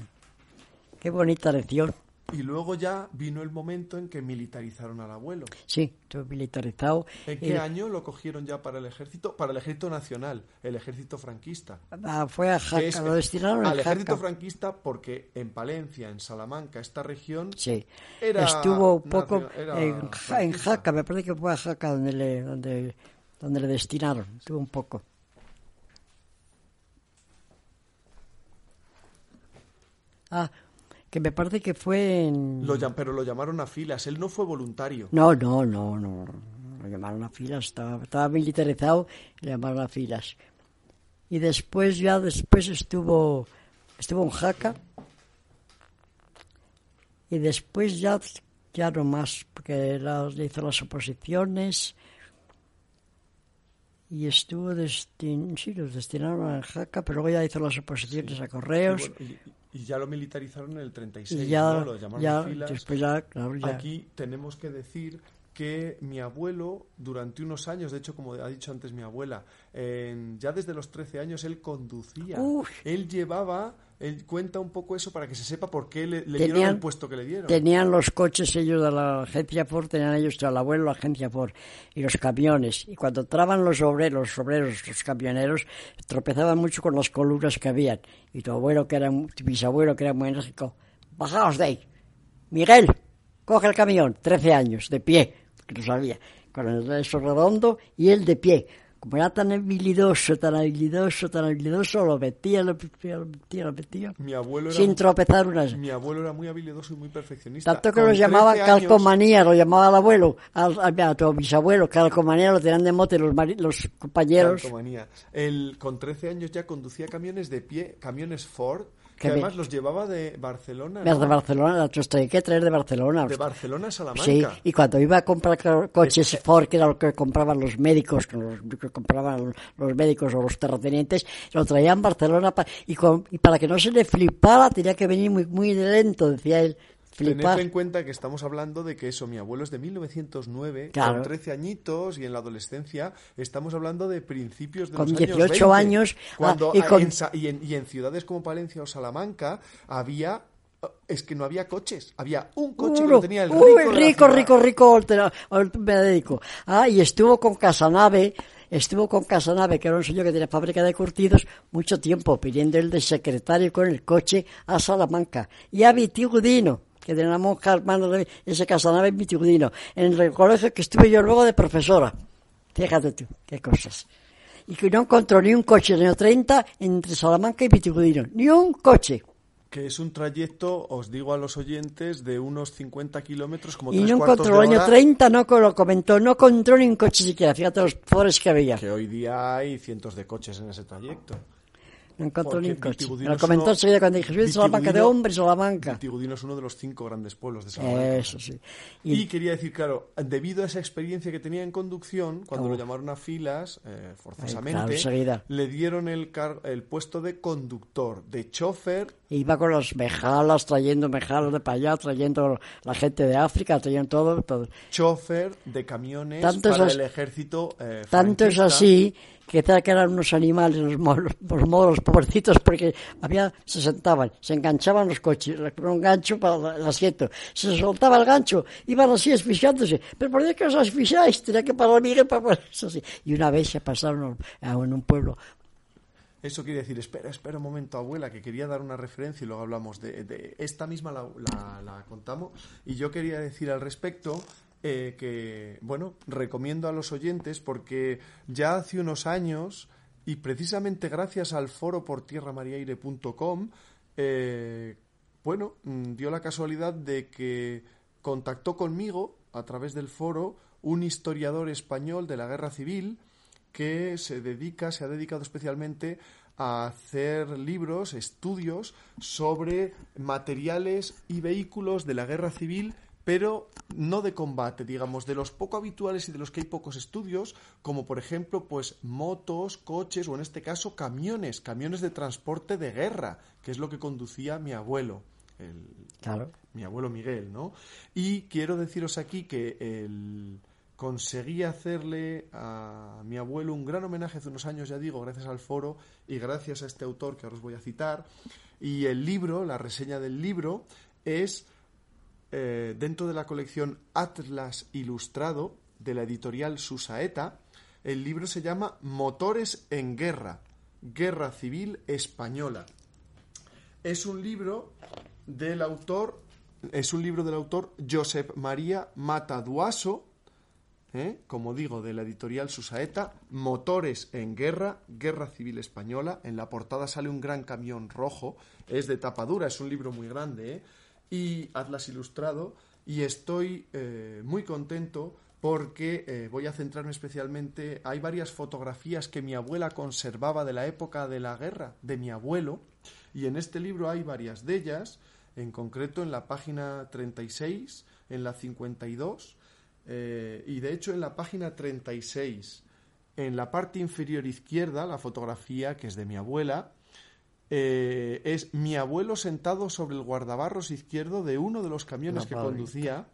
Qué bonita lección. Y luego ya vino el momento en que militarizaron al abuelo. Sí, estuve militarizado. ¿En qué año lo cogieron ya para el ejército? Para el ejército nacional, el ejército franquista. Ah, fue a Jaca, es- lo destinaron a al ejército Jaca. franquista porque en Palencia, en Salamanca, esta región Sí, Era estuvo un poco en, en. Jaca, me parece que fue a Jaca donde le, donde, donde le destinaron, estuvo un poco. Ah, que me parece que fue en... lo pero lo llamaron a filas. Él no fue voluntario. No, no, no, no. lo llamaron a filas, estaba, estaba militarizado, le llamaron a filas. Y después, ya después estuvo, estuvo en Jaca, y después ya, ya no más, porque hizo las oposiciones, y estuvo destin sí, los destinaron a Jaca, pero luego ya hizo las oposiciones a Correos. Y, ya lo militarizaron en el 36, y ya, Lo llamaron ya, filas. Después ya, claro, ya. Aquí tenemos que decir que mi abuelo, durante unos años, de hecho, como ha dicho antes mi abuela, ya desde los 13 años él conducía. Él llevaba, él cuenta un poco eso para que se sepa por qué le, dieron el puesto que le dieron. Tenían los coches ellos de la agencia Ford, tenían ellos al abuelo la agencia Ford y los camiones. Y cuando entraban los obreros, los obreros, los camioneros, tropezaban mucho con las columnas que habían. Y tu abuelo, que era, tu bisabuelo, que era muy enérgico, bajaos de ahí. Miguel, coge el camión, 13 años, de pie que no sabía, con el eso redondo y él de pie. Como era tan habilidoso, tan habilidoso, tan habilidoso, lo metía, lo metía, lo metía, lo metía. Mi abuelo era, sin tropezar unas. Mi abuelo era muy habilidoso y muy perfeccionista. Tanto que lo llamaba calcomanía, lo llamaba al abuelo, al, a, tu bisabuelo, calcomanía lo tenían de mote los, los compañeros. Calcomanía. El, con 13 años ya conducía camiones de pie, camiones Ford, que además los llevaba de Barcelona. ¿no? De Barcelona, los hay que traer de Barcelona. De Barcelona a Salamanca. Sí, y cuando iba a comprar coches Ford, que era lo que compraban los médicos, que, compraban los médicos o los terratenientes, lo traían Barcelona y, y, para que no se le flipara tenía que venir muy, muy lento, decía él. Tened en cuenta que estamos hablando de que eso, mi abuelo es de 1909, con 13 añitos y en la adolescencia estamos hablando de principios de con los 18 años, 20, años cuando ah, y, en, y, en, ciudades como Palencia o Salamanca había es que no había coches, había un coche que lo tenía el rico. Uy, rico, rico, rico, me dedico. Ah, y estuvo con Casanave, estuvo con Casanave, que era un señor que tenía fábrica de curtidos, mucho tiempo pidiendo el de secretario con el coche a Salamanca. Y a Vitigudino que de la monja hermana de ese Casanave en Vitigudino, en el colegio que estuve yo luego de profesora. Fíjate tú, qué cosas. Y que no encontró ni un coche en el año 30 entre Salamanca y Vitigudino. Ni un coche. Que es un trayecto, os digo a los oyentes, de unos 50 kilómetros, como Y no encontró el año 30, no lo comentó, no encontró ni un coche siquiera. Fíjate los pobres que había. Que hoy día hay cientos de coches en ese trayecto. No encontró ni un coche. Me lo comentó enseguida cuando dije, soy de Salamanca de hombres, Salamanca. Vitigudino es uno de los cinco grandes pueblos de Salamanca. Eso sí. Y, quería decir, claro, debido a esa experiencia que tenía en conducción, cuando lo llamaron a filas, eh, forzosamente, le dieron el, el puesto de conductor, de chofer. Iba con los mejalas, trayendo mejalas de para allá, trayendo la gente de África, trayendo todo. todo. Chofer de camiones para el ejército eh, Tanto es así que eran unos animales los moros, los moros pobrecitos porque había se sentaban, se enganchaban los coches, un gancho para el asiento, se soltaba el gancho, iban así asfixiándose, pero ¿por qué os asfixiáis? Tenía que parar Miguel para ponerse así. Y una vez se pasaron en un pueblo eso quiere decir, espera, espera un momento, abuela, que quería dar una referencia y luego hablamos de, de esta misma la, contamos. Y yo quería decir al respecto eh, que, bueno, recomiendo a los oyentes porque ya hace unos años y precisamente gracias al foro por tierramariaire.com, eh, bueno, mm, dio la casualidad de que contactó conmigo a través del foro un historiador español de la guerra civil que se dedica, se ha dedicado especialmente a hacer libros, estudios sobre materiales y vehículos de la guerra civil pero no de combate, digamos, de los poco habituales y de los que hay pocos estudios, como por ejemplo, pues motos, coches o en este caso camiones, camiones de transporte de guerra, que es lo que conducía mi abuelo, el, claro. mi abuelo Miguel, ¿no? Y quiero deciros aquí que el, conseguí hacerle a mi abuelo un gran homenaje hace unos años, ya digo, gracias al foro y gracias a este autor que ahora os voy a citar. Y el libro, la reseña del libro, es eh, dentro de la colección Atlas Ilustrado de la editorial Susaeta, el libro se llama Motores en Guerra, Guerra Civil Española. Es un libro del autor, es un libro del autor Josep María Mataduaso, ¿eh? como digo, de la editorial Susaeta, Motores en Guerra, Guerra Civil Española. En la portada sale un gran camión rojo, es de tapadura, es un libro muy grande, ¿eh? y Atlas Ilustrado y estoy eh, muy contento porque eh, voy a centrarme especialmente, hay varias fotografías que mi abuela conservaba de la época de la guerra, de mi abuelo, y en este libro hay varias de ellas, en concreto en la página 36, en la 52, eh, y de hecho en la página 36, en la parte inferior izquierda, la fotografía, que es de mi abuela, eh, es mi abuelo sentado sobre el guardabarros izquierdo de uno de los camiones que conducía,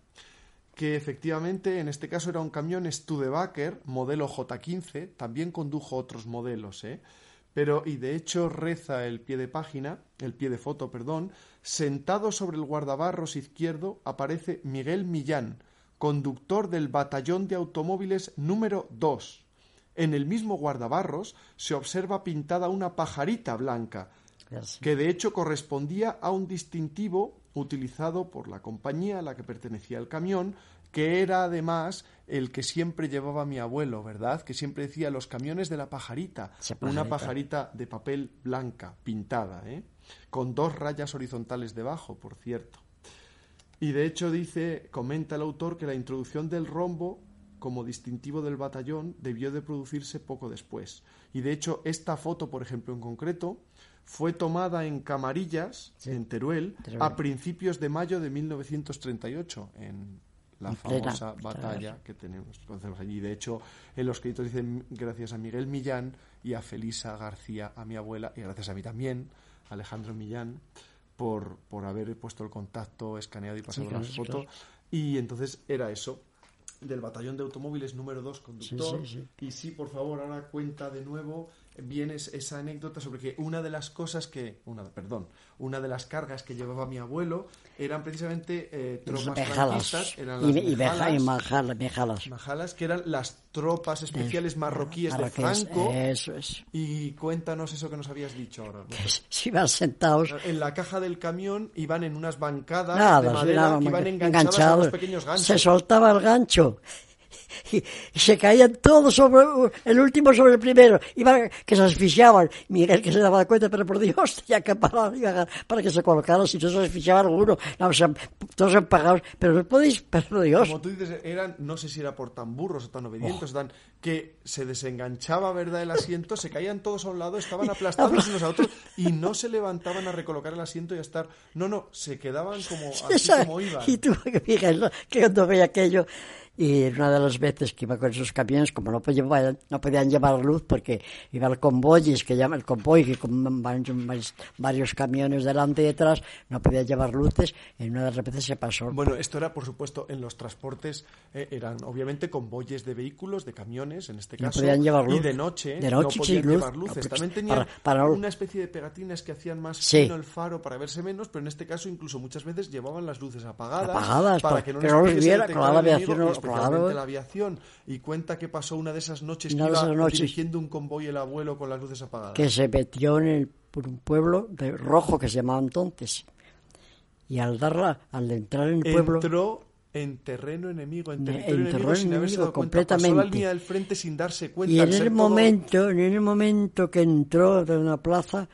que efectivamente en este caso era un camión Studebaker modelo J15, también condujo otros modelos, ¿eh? Pero, y de hecho reza el pie de página, el pie de foto, perdón, sentado sobre el guardabarros izquierdo aparece Miguel Millán, conductor del batallón de automóviles número 2. En el mismo guardabarros se observa pintada una pajarita blanca, que de hecho correspondía a un distintivo utilizado por la compañía a la que pertenecía el camión, que era además el que siempre llevaba mi abuelo, ¿verdad? Que siempre decía los camiones de la pajarita, una pajarita de papel blanca, pintada, ¿eh? Con dos rayas horizontales debajo, por cierto. Y de hecho dice, comenta el autor que la introducción del rombo como distintivo del batallón debió de producirse poco después. Y de hecho esta foto, por ejemplo, en concreto, fue tomada en Camarillas, en Teruel, a principios de mayo de 1938, en la famosa batalla que tenemos allí. De hecho, en los créditos dicen gracias a Miguel Millán y a Felisa García, a mi abuela, y gracias a mí también, Alejandro Millán, por, por haber puesto el contacto, escaneado y pasado la foto. Y entonces era eso, del batallón de automóviles número 2, conductor. y sí, por favor, ahora cuenta de nuevo viene esa anécdota sobre que una de las cosas que, una, perdón, una de las cargas que llevaba mi abuelo eran precisamente eh, tropas franquistas, eran las y, mejalas, majalas, que eran las tropas especiales marroquíes de Franco. Eso es. Y cuéntanos eso que nos habías dicho ahora. Si iban sentados. En la caja del camión iban en unas bancadas de madera que iban enganchadas a unos pequeños ganchos. Se soltaba el gancho y, se caían todos sobre el último sobre el primero, iban que se asfixiaban. Miguel que se daba cuenta, pero por Dios, ya que parar para que se colocaran, si no se asfixiaba alguno, no, o sea, todos pagados, pero no podéis, pero Dios. Como tú dices, eran, no sé si era por tan burros o tan obedientes, tan, que se desenganchaba, ¿verdad?, el asiento, se caían todos a un lado, estaban aplastados unos a otros y no se levantaban a recolocar el asiento y a estar, no, no, se quedaban como así como iban. Y tú, Miguel, que cuando veía aquello, y una de las veces que iba con esos camiones, como no podían, no podían llevar luz porque iba el convoy, es que llama el convoy, que con varios camiones delante y detrás, no podía llevar luces, en una de las veces se pasó. Bueno, esto era, por supuesto, en los transportes, eh, eran obviamente convoyes de vehículos, de camiones, en este caso, no podían llevar luz. y de noche, no podían llevar luces. También tenían una especie de pegatinas que hacían más fino el faro para verse menos, pero en este caso incluso muchas veces llevaban las luces apagadas, apagadas para, que no, les viera, especialmente la aviación, y cuenta que pasó una de esas noches que iba dirigiendo un convoy el abuelo con las luces apagadas. Que se metió en el, por un pueblo de rojo que se llamaba entonces. Y al darla, al entrar en el pueblo... Entró en terreno enemigo, en territorio enemigo, sin haberse dado completamente. Pasó la línea del frente sin darse cuenta. Y en el momento, en el momento que entró de una plaza,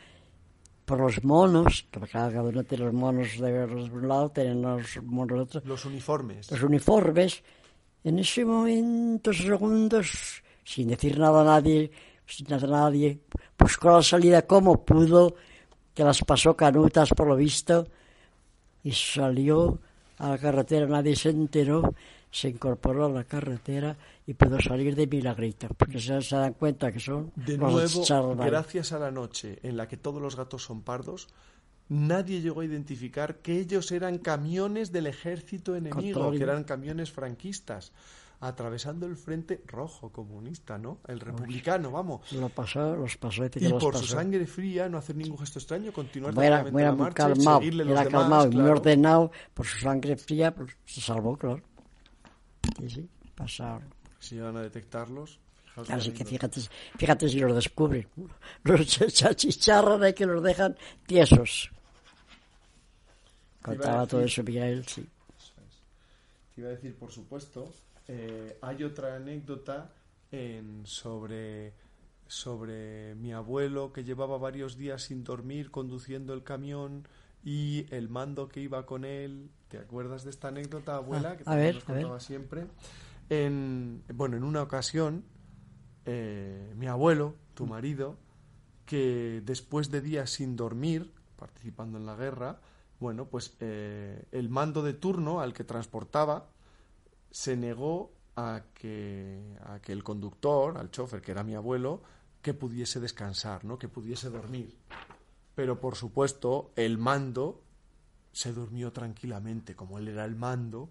por los monos, que cada uno tiene los monos de un lado, tienen los monos de otro. Los uniformes. Los uniformes, en ese momento, segundos, sin decir nada a nadie, sin nada a nadie, buscó la salida. Como pudo, que las pasó canutas por lo visto, y salió a la carretera, nadie se enteró, se incorporó a la carretera y pudo salir de milagrito, porque se, se dan cuenta que son De nuevo, gracias a la noche en la que todos los gatos son pardos, nadie llegó a identificar que ellos eran camiones del ejército enemigo, que eran camiones franquistas, atravesando el frente rojo comunista, ¿no? El republicano, vamos. Lo pasó, los pasó y, por su sangre fría, no hacer ningún gesto extraño, continuar era, la marcha, calmado, seguirle los era calmado y muy ordenado, por su sangre fría, pues, se salvó, claro. Sí, sí, pasaron. Si van a detectarlos, Así que fíjate, fíjate si los descubren. Los chachicharran hay que los dejan tiesos. Contaba todo eso Miguel, sí. Te iba a decir, por supuesto, eh, hay otra anécdota en, sobre, sobre mi abuelo que llevaba varios días sin dormir conduciendo el camión y el mando que iba con él. ¿Te acuerdas de esta anécdota, abuela? Ah, que a ver, nos contaba siempre. En, bueno, en una ocasión, eh, mi abuelo, tu marido, que después de días sin dormir, participando en la guerra, bueno, pues eh, el mando de turno al que transportaba se negó a que, a que el conductor, al chofer, que era mi abuelo, que pudiese descansar, ¿no? que pudiese dormir. Pero por supuesto, el mando se durmió tranquilamente, como él era el mando.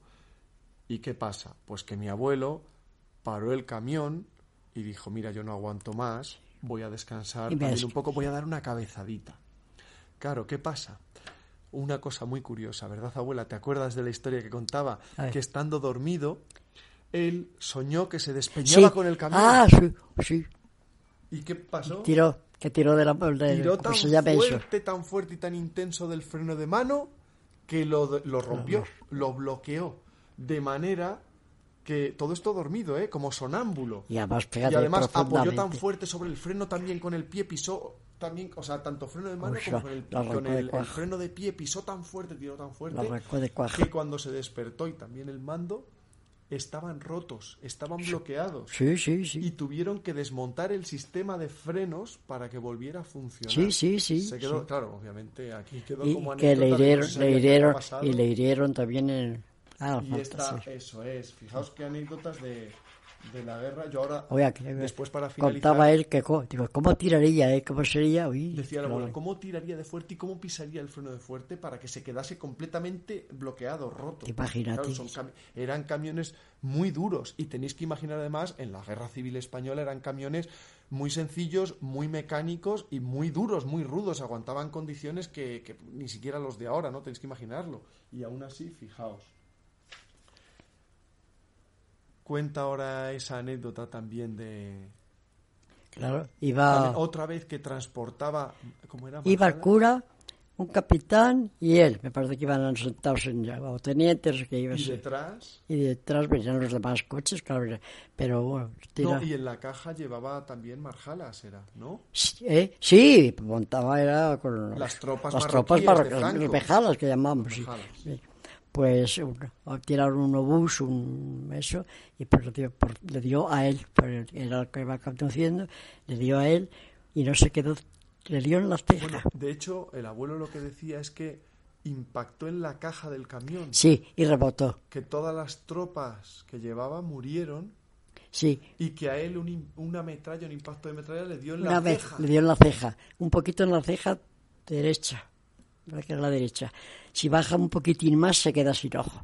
¿Y qué pasa? Pues que mi abuelo paró el camión y dijo, mira, yo no aguanto más, voy a descansar también un poco, voy a dar una cabezadita. Claro, ¿qué pasa? Una cosa muy curiosa, ¿verdad, abuela? ¿Te acuerdas de la historia que contaba? Que estando dormido, él soñó que se despeñaba con el camión. Ah, sí, sí. ¿Y qué pasó? Tiró, que tiró de la... De, tiró tan fuerte, tan fuerte y tan intenso del freno de mano que lo, lo rompió, lo bloqueó. De manera que todo esto dormido, ¿eh? Como sonámbulo. Y además, además apoyó tan fuerte sobre el freno también con el pie, pisó también, o sea, tanto freno de mano como con, el, freno de pie, pisó tan fuerte, tiró tan fuerte, que cuando se despertó y también el mando, estaban rotos, estaban bloqueados. Sí, sí, sí. Y tuvieron que desmontar el sistema de frenos para que volviera a funcionar. Sí, sí, sí. Se quedó, claro, obviamente aquí quedó y como que le hirieron, le hirieron y le hirieron también en Ah, y esta, eso es. Fijaos qué anécdotas de, de la guerra. Yo ahora, después para finalizar... Contaba él que, digo, ¿cómo tiraría? Eh? ¿Cómo sería? decía el ¿cómo tiraría de fuerte y cómo pisaría el freno de fuerte para que se quedase completamente bloqueado, roto? Imagínate. eran camiones muy duros y tenéis que imaginar además, en la guerra civil española eran camiones muy sencillos, muy mecánicos y muy duros, muy rudos. Aguantaban condiciones que, que ni siquiera los de ahora, ¿no? Tenéis que imaginarlo. Y aún así, fijaos cuenta ahora esa anécdota también de... Claro, iba... otra vez que transportaba... ¿cómo era? Iba el cura, un capitán y él. Me parece que iban sentados en o tenientes que iban... ¿Y detrás? Y detrás venían los demás coches, claro. Pero bueno... No, y en la caja llevaba también marjalas, era, ¿no? Sí, ¿eh? sí montaba, era con... Las tropas Las tropas los que llamamos, sí pues tiraron un obús, un eso, y pues le dio, le dio a él, pues era el que iba conduciendo, le dio a él y no se quedó, le dio en las cejas. de hecho, el abuelo lo que decía es que impactó en la caja del camión. Sí, y rebotó. Que todas las tropas que llevaba murieron. Sí. Y que a él un, una metralla, un impacto de metralla le dio en la ceja. Le dio en la ceja, un poquito en la ceja derecha que es la derecha. Si baja un poquitín más se queda sin ojo.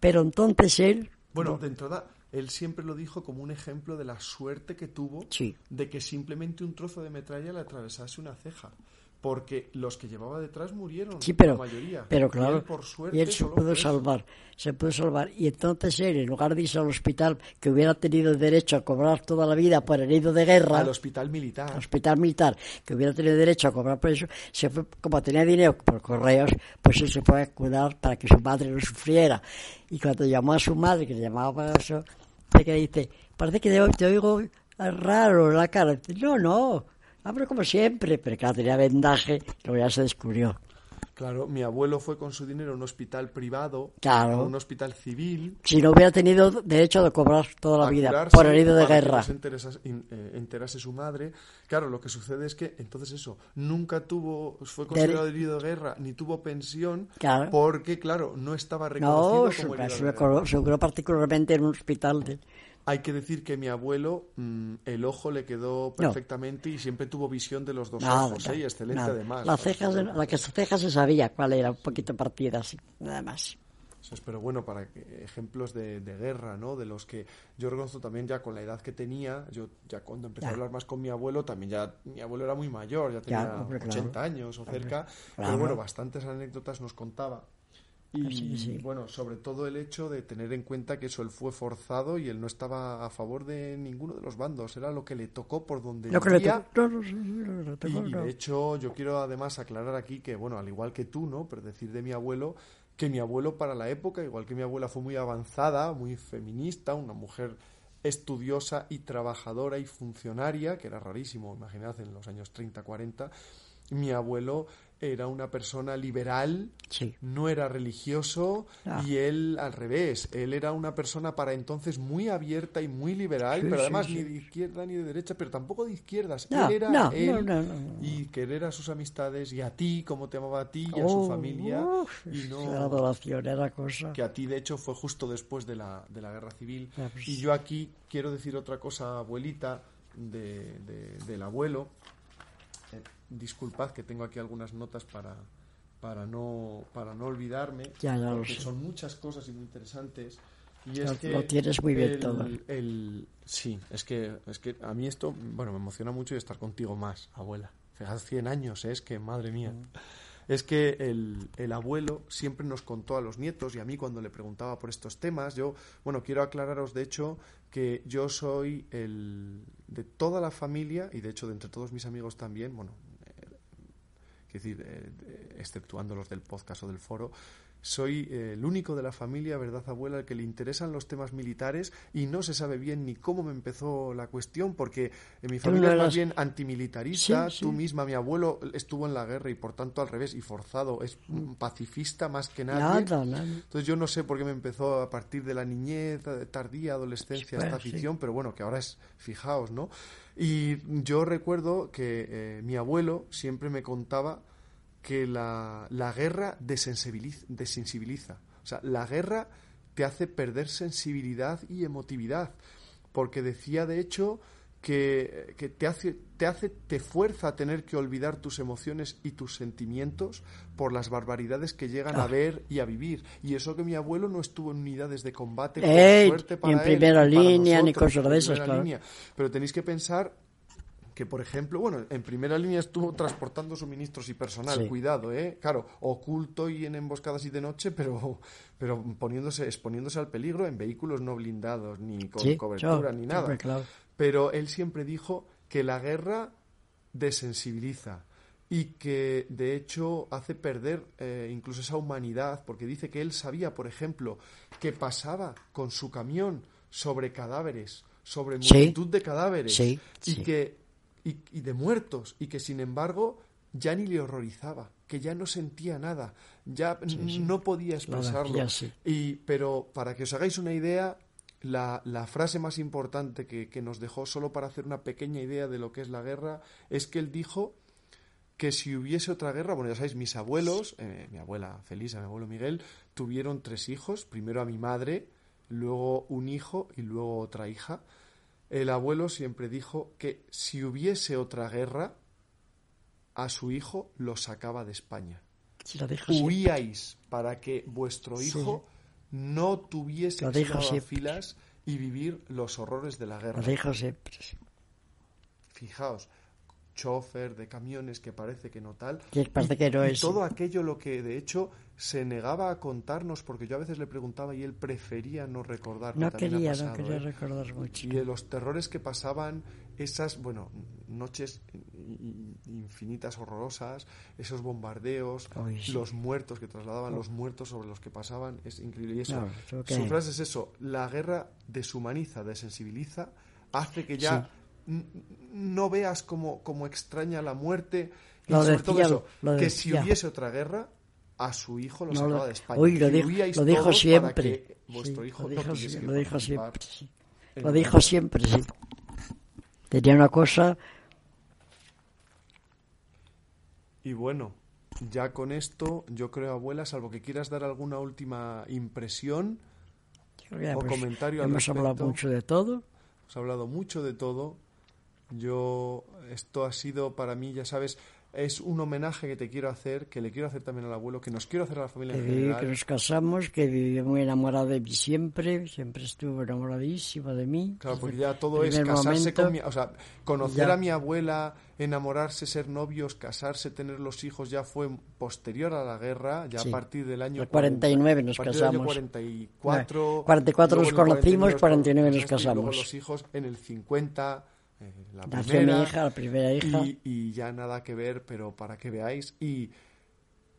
Pero entonces él... Bueno, dentro de él siempre lo dijo como un ejemplo de la suerte que tuvo de que simplemente un trozo de metralla le atravesase una ceja porque los que llevaba detrás murieron sí, pero, la mayoría. Pero claro, y él, por suerte, y él se pudo salvar, se pudo salvar. Y entonces él, en lugar de irse al hospital, que hubiera tenido derecho a cobrar toda la vida por herido de guerra... Al hospital militar. Al hospital militar, que hubiera tenido derecho a cobrar por eso, se fue, como tenía dinero por correos, pues él se fue a cuidar para que su madre no sufriera. Y cuando llamó a su madre, que le llamaba para eso, que dice, parece que te oigo raro la cara. Dice, no, no, Hablo como siempre, pero claro, tenía vendaje luego ya se descubrió. Claro, mi abuelo fue con su dinero a un hospital privado, claro. a un hospital civil. Si no hubiera tenido derecho de cobrar toda la vida por herido de guerra. Que eh, enterase, su madre. Claro, lo que sucede es que entonces eso, nunca tuvo, fue considerado herido de guerra, ni tuvo pensión, porque claro, no estaba reconocido no, como herido de guerra. se curó particularmente en un hospital de, hay que decir que mi abuelo, mm, el ojo le quedó perfectamente y siempre tuvo visión de los dos ojos, ¿eh? y excelente además. Las cejas, la que sus cejas se sabía cuál era, un poquito partida así, nada más. Eso es, pero bueno, para ejemplos de, guerra, ¿no? De los que yo reconozco también ya con la edad que tenía, yo ya cuando empecé a hablar más con mi abuelo, también ya, mi abuelo era muy mayor, ya tenía 80 años o cerca, pero bueno, bastantes anécdotas nos contaba y bueno, sobre todo el hecho de tener en cuenta que eso él fue forzado y él no estaba a favor de ninguno de los bandos, era lo que le tocó por donde lo vivía. y, de hecho yo quiero además aclarar aquí que bueno, al igual que tú, ¿no? Pero decir de mi abuelo que mi abuelo para la época, igual que mi abuela fue muy avanzada, muy feminista, una mujer estudiosa y trabajadora y funcionaria, que era rarísimo, imaginad en los años 30, 40, mi abuelo era una persona liberal, Sí. no era religioso Ah. y él al revés, él era una persona para entonces muy abierta y muy liberal, Sí, pero además sí. ni de izquierda ni de derecha, pero tampoco de izquierdas. No, él era no, él no, y querer a sus amistades y a ti, como te amaba a ti y a Oh, su familia uf, y La adoración era cosa. que a ti de hecho fue justo después de la, de la guerra civil. Ah, pues Y yo aquí quiero decir otra cosa, abuelita, de, de- del abuelo. Eh, disculpad que tengo aquí algunas notas para, para, no, para no olvidarme, Ya, ya lo porque son muchas cosas y muy interesantes. Y Lo- es que lo tienes muy bien el- todo. el- sí, es que, es que a mí esto, bueno, me emociona mucho y estar contigo más, abuela. Fíjate, 100 años, ¿eh? es que, madre mía. Es que el, el abuelo siempre nos contó a los nietos y a mí cuando le preguntaba por estos temas, yo, bueno, quiero aclararos de hecho que yo soy el de toda la familia y de hecho de entre todos mis amigos también, bueno, eh, decir, eh, exceptuando los del podcast o del foro, soy eh, el único de la familia, ¿verdad, abuela?, al que le interesan los temas militares y no se sabe bien ni cómo me empezó la cuestión, porque en mi Tú familia no es más bien antimilitarista, Sí, sí. tú misma, mi abuelo estuvo en la guerra y por tanto al revés y forzado, es pacifista más que nadie. Nada, nada. Entonces yo no sé por qué me empezó a partir de la niñez, eh, tardía, adolescencia, Pues, esta sí. afición, pero bueno, que ahora es, fijaos, ¿no? Y yo recuerdo que eh, mi abuelo siempre me contaba que la, la guerra desensibiliza, desensibiliza. O sea, la guerra te hace perder sensibilidad y emotividad. Porque decía, de hecho, que, que te hace, te hace, te fuerza a tener que olvidar tus emociones y tus sentimientos por las barbaridades que llegan a Ah. ver y a vivir. Y eso que mi abuelo no estuvo en unidades de combate, Ey, ni en primera línea, ni cosas de esas, claro. línea. Pero tenéis que pensar que, por ejemplo, bueno, en primera línea estuvo transportando suministros y personal, Sí. cuidado, ¿eh? Claro, oculto y en emboscadas y de noche, pero, pero poniéndose, exponiéndose al peligro en vehículos no blindados, ni con Sí, cobertura, yo, ni nada. claro. Pero él siempre dijo que la guerra desensibiliza y que de hecho hace perder eh, incluso esa humanidad, porque dice que él sabía, por ejemplo, que pasaba con su camión sobre cadáveres, sobre Sí. multitud de cadáveres Sí, y sí. que y, y de muertos y que sin embargo ya ni le horrorizaba, que ya no sentía nada, ya no podía expresarlo. Y, pero para que os hagáis una idea, la, la frase más importante que, que nos dejó, solo para hacer una pequeña idea de lo que es la guerra, es que él dijo que si hubiese otra guerra, bueno, ya sabéis, mis abuelos, eh, mi abuela Felisa, mi abuelo Miguel, tuvieron tres hijos, primero a mi madre, luego un hijo y luego otra hija. El abuelo siempre dijo que si hubiese otra guerra, a su hijo lo sacaba de España lo siempre. huíais para que vuestro Sí. hijo no tuviese que filas y vivir los horrores de la guerra. Lo dijo siempre. sí. Fijaos, chofer de camiones que parece que no tal. Que parece que no y es. todo aquello lo que de hecho se negaba a contarnos porque yo a veces le preguntaba y él prefería no recordar. No quería, pasado, no quería ¿eh? recordar mucho. y de los terrores que pasaban esas bueno noches infinitas horrorosas esos bombardeos Ay, sí. los muertos que trasladaban los muertos sobre los que pasaban es increíble y eso No, que- su frase es eso la guerra deshumaniza desensibiliza hace que ya n- no veas como, como extraña la muerte y Lo sobre todo decía, eso lo que si decía. hubiese otra guerra a su hijo lo No, sacaba lo- de España Uy, lo que dijo, lo dijo siempre. que vuestro Sí, hijo lo no dijo, sí, que lo dijo siempre. sí. Lo dijo siempre, sí. Tenía una cosa. Y bueno, ya con esto, yo creo, abuela, salvo que quieras dar alguna última impresión, que O hemos- comentario al Hemos hablado respecto. mucho de todo. os he hablado mucho de todo. Yo, esto ha sido para mí, ya sabes, es un homenaje que te quiero hacer, que le quiero hacer también al abuelo, que nos quiero hacer a la familia Que, en viví, que general. nos casamos, que vivió muy enamorado de mí siempre. Siempre estuvo enamoradísimo de mí. Claro, porque ya todo es casarse momento. con mi... O sea, conocer Ya. a mi abuela, enamorarse, ser novios, casarse, tener los hijos, ya fue posterior a la guerra, ya Sí. a partir del año... El 49 nos a partir del año casamos. 44... 44 nos conocimos, 49 nos casaste, y luego casamos. los hijos en el 50, eh, la Nació primera... mi hija, la primera hija. y, y ya nada que ver, pero para que veáis. Y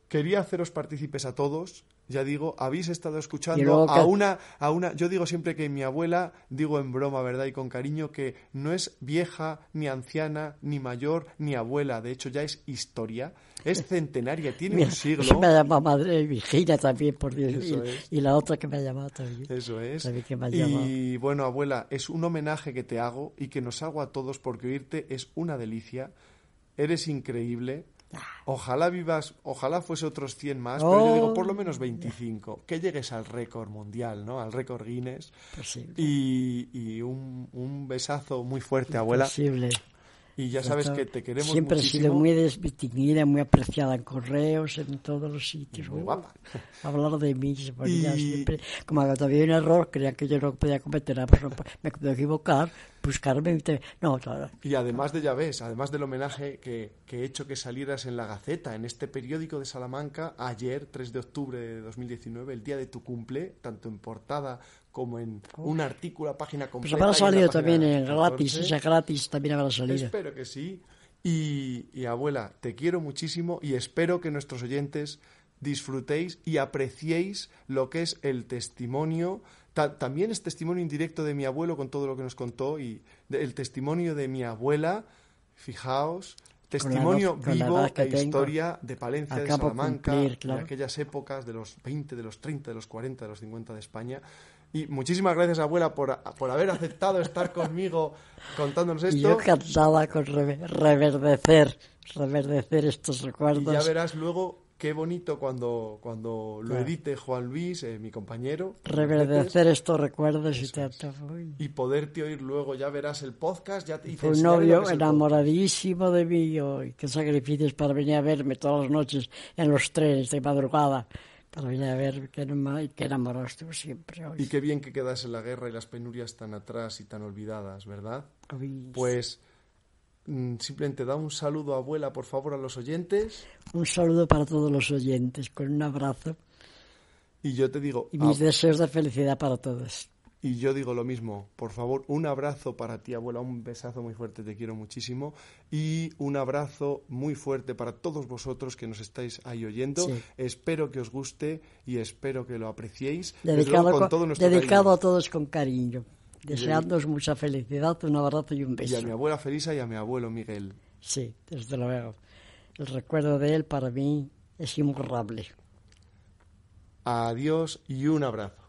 quería haceros partícipes a todos. Ya digo, habéis estado escuchando a una, a una. Yo digo siempre que mi abuela, digo en broma, ¿verdad? Y con cariño, que no es vieja, ni anciana, ni mayor, ni abuela. De hecho, ya es historia. Es centenaria, tiene un siglo. Eso me ha llamado madre Virginia también, por Dios. Y, y, la otra que me ha llamado también. Eso es. y bueno, abuela, es un homenaje que te hago y que nos hago a todos porque oírte es una delicia. Eres increíble Ojalá vivas, ojalá fuese otros 100 más, pero yo digo por lo menos 25. Que llegues al récord mundial, ¿no? Al récord Guinness. Y, y un, un, besazo muy fuerte, abuela. Y ya sabes que te queremos Siempre muchísimo. he sido muy distinguida, muy apreciada en correos, en todos los sitios. Muy guapa. Hablar de mí, se ponía siempre. Como hay un error, creía que yo no podía cometer, ah, pues, me puedo equivocar, buscarme. No, claro. Y además de, ya ves, además del homenaje que, que he hecho que salieras en la Gaceta, en este periódico de Salamanca, ayer, 3 de octubre de 2019, el día de tu cumple, tanto en portada como en un artículo a página completa. Pues habrá salido también en gratis, esa gratis también habrá salido. Espero que sí. Y, y, abuela, te quiero muchísimo y espero que nuestros oyentes disfrutéis y apreciéis lo que es el testimonio. también es testimonio indirecto de mi abuelo con todo lo que nos contó y el testimonio de mi abuela. Fijaos, testimonio vivo e historia de Palencia, de Salamanca, de aquellas épocas de los 20, de los 30, de los 40, de los 50 de España. Y muchísimas gracias, abuela, por, por haber aceptado estar conmigo contándonos esto. Y yo cansada con reverdecer, reverdecer estos recuerdos. Y ya verás luego qué bonito cuando, cuando lo edite Juan Luis, eh, mi compañero. Reverdecer estos recuerdos y, te... y poderte oír luego, ya verás el podcast. Ya te, Fue un novio enamoradísimo de mí y qué sacrificios para venir a verme todas las noches en los trenes de madrugada para venir a ver estuvo siempre. Y qué bien que quedas en la guerra y las penurias tan atrás y tan olvidadas, ¿verdad? Pues mm, simplemente da un saludo, abuela, por favor, a los oyentes. Un saludo para todos los oyentes, con un abrazo. Y yo te digo... Y mis deseos de felicidad para todos. Y yo digo lo mismo, por favor, un abrazo para ti, abuela, un besazo muy fuerte, te quiero muchísimo. Y un abrazo muy fuerte para todos vosotros que nos estáis ahí oyendo. Espero que os guste y espero que lo apreciéis. Dedicado, dedicado a todos con cariño. Deseándoos mucha felicidad, un abrazo y un beso. Y a mi abuela Felisa y a mi abuelo Miguel. Sí, desde luego. El recuerdo de él para mí es imborrable. Adiós y un abrazo.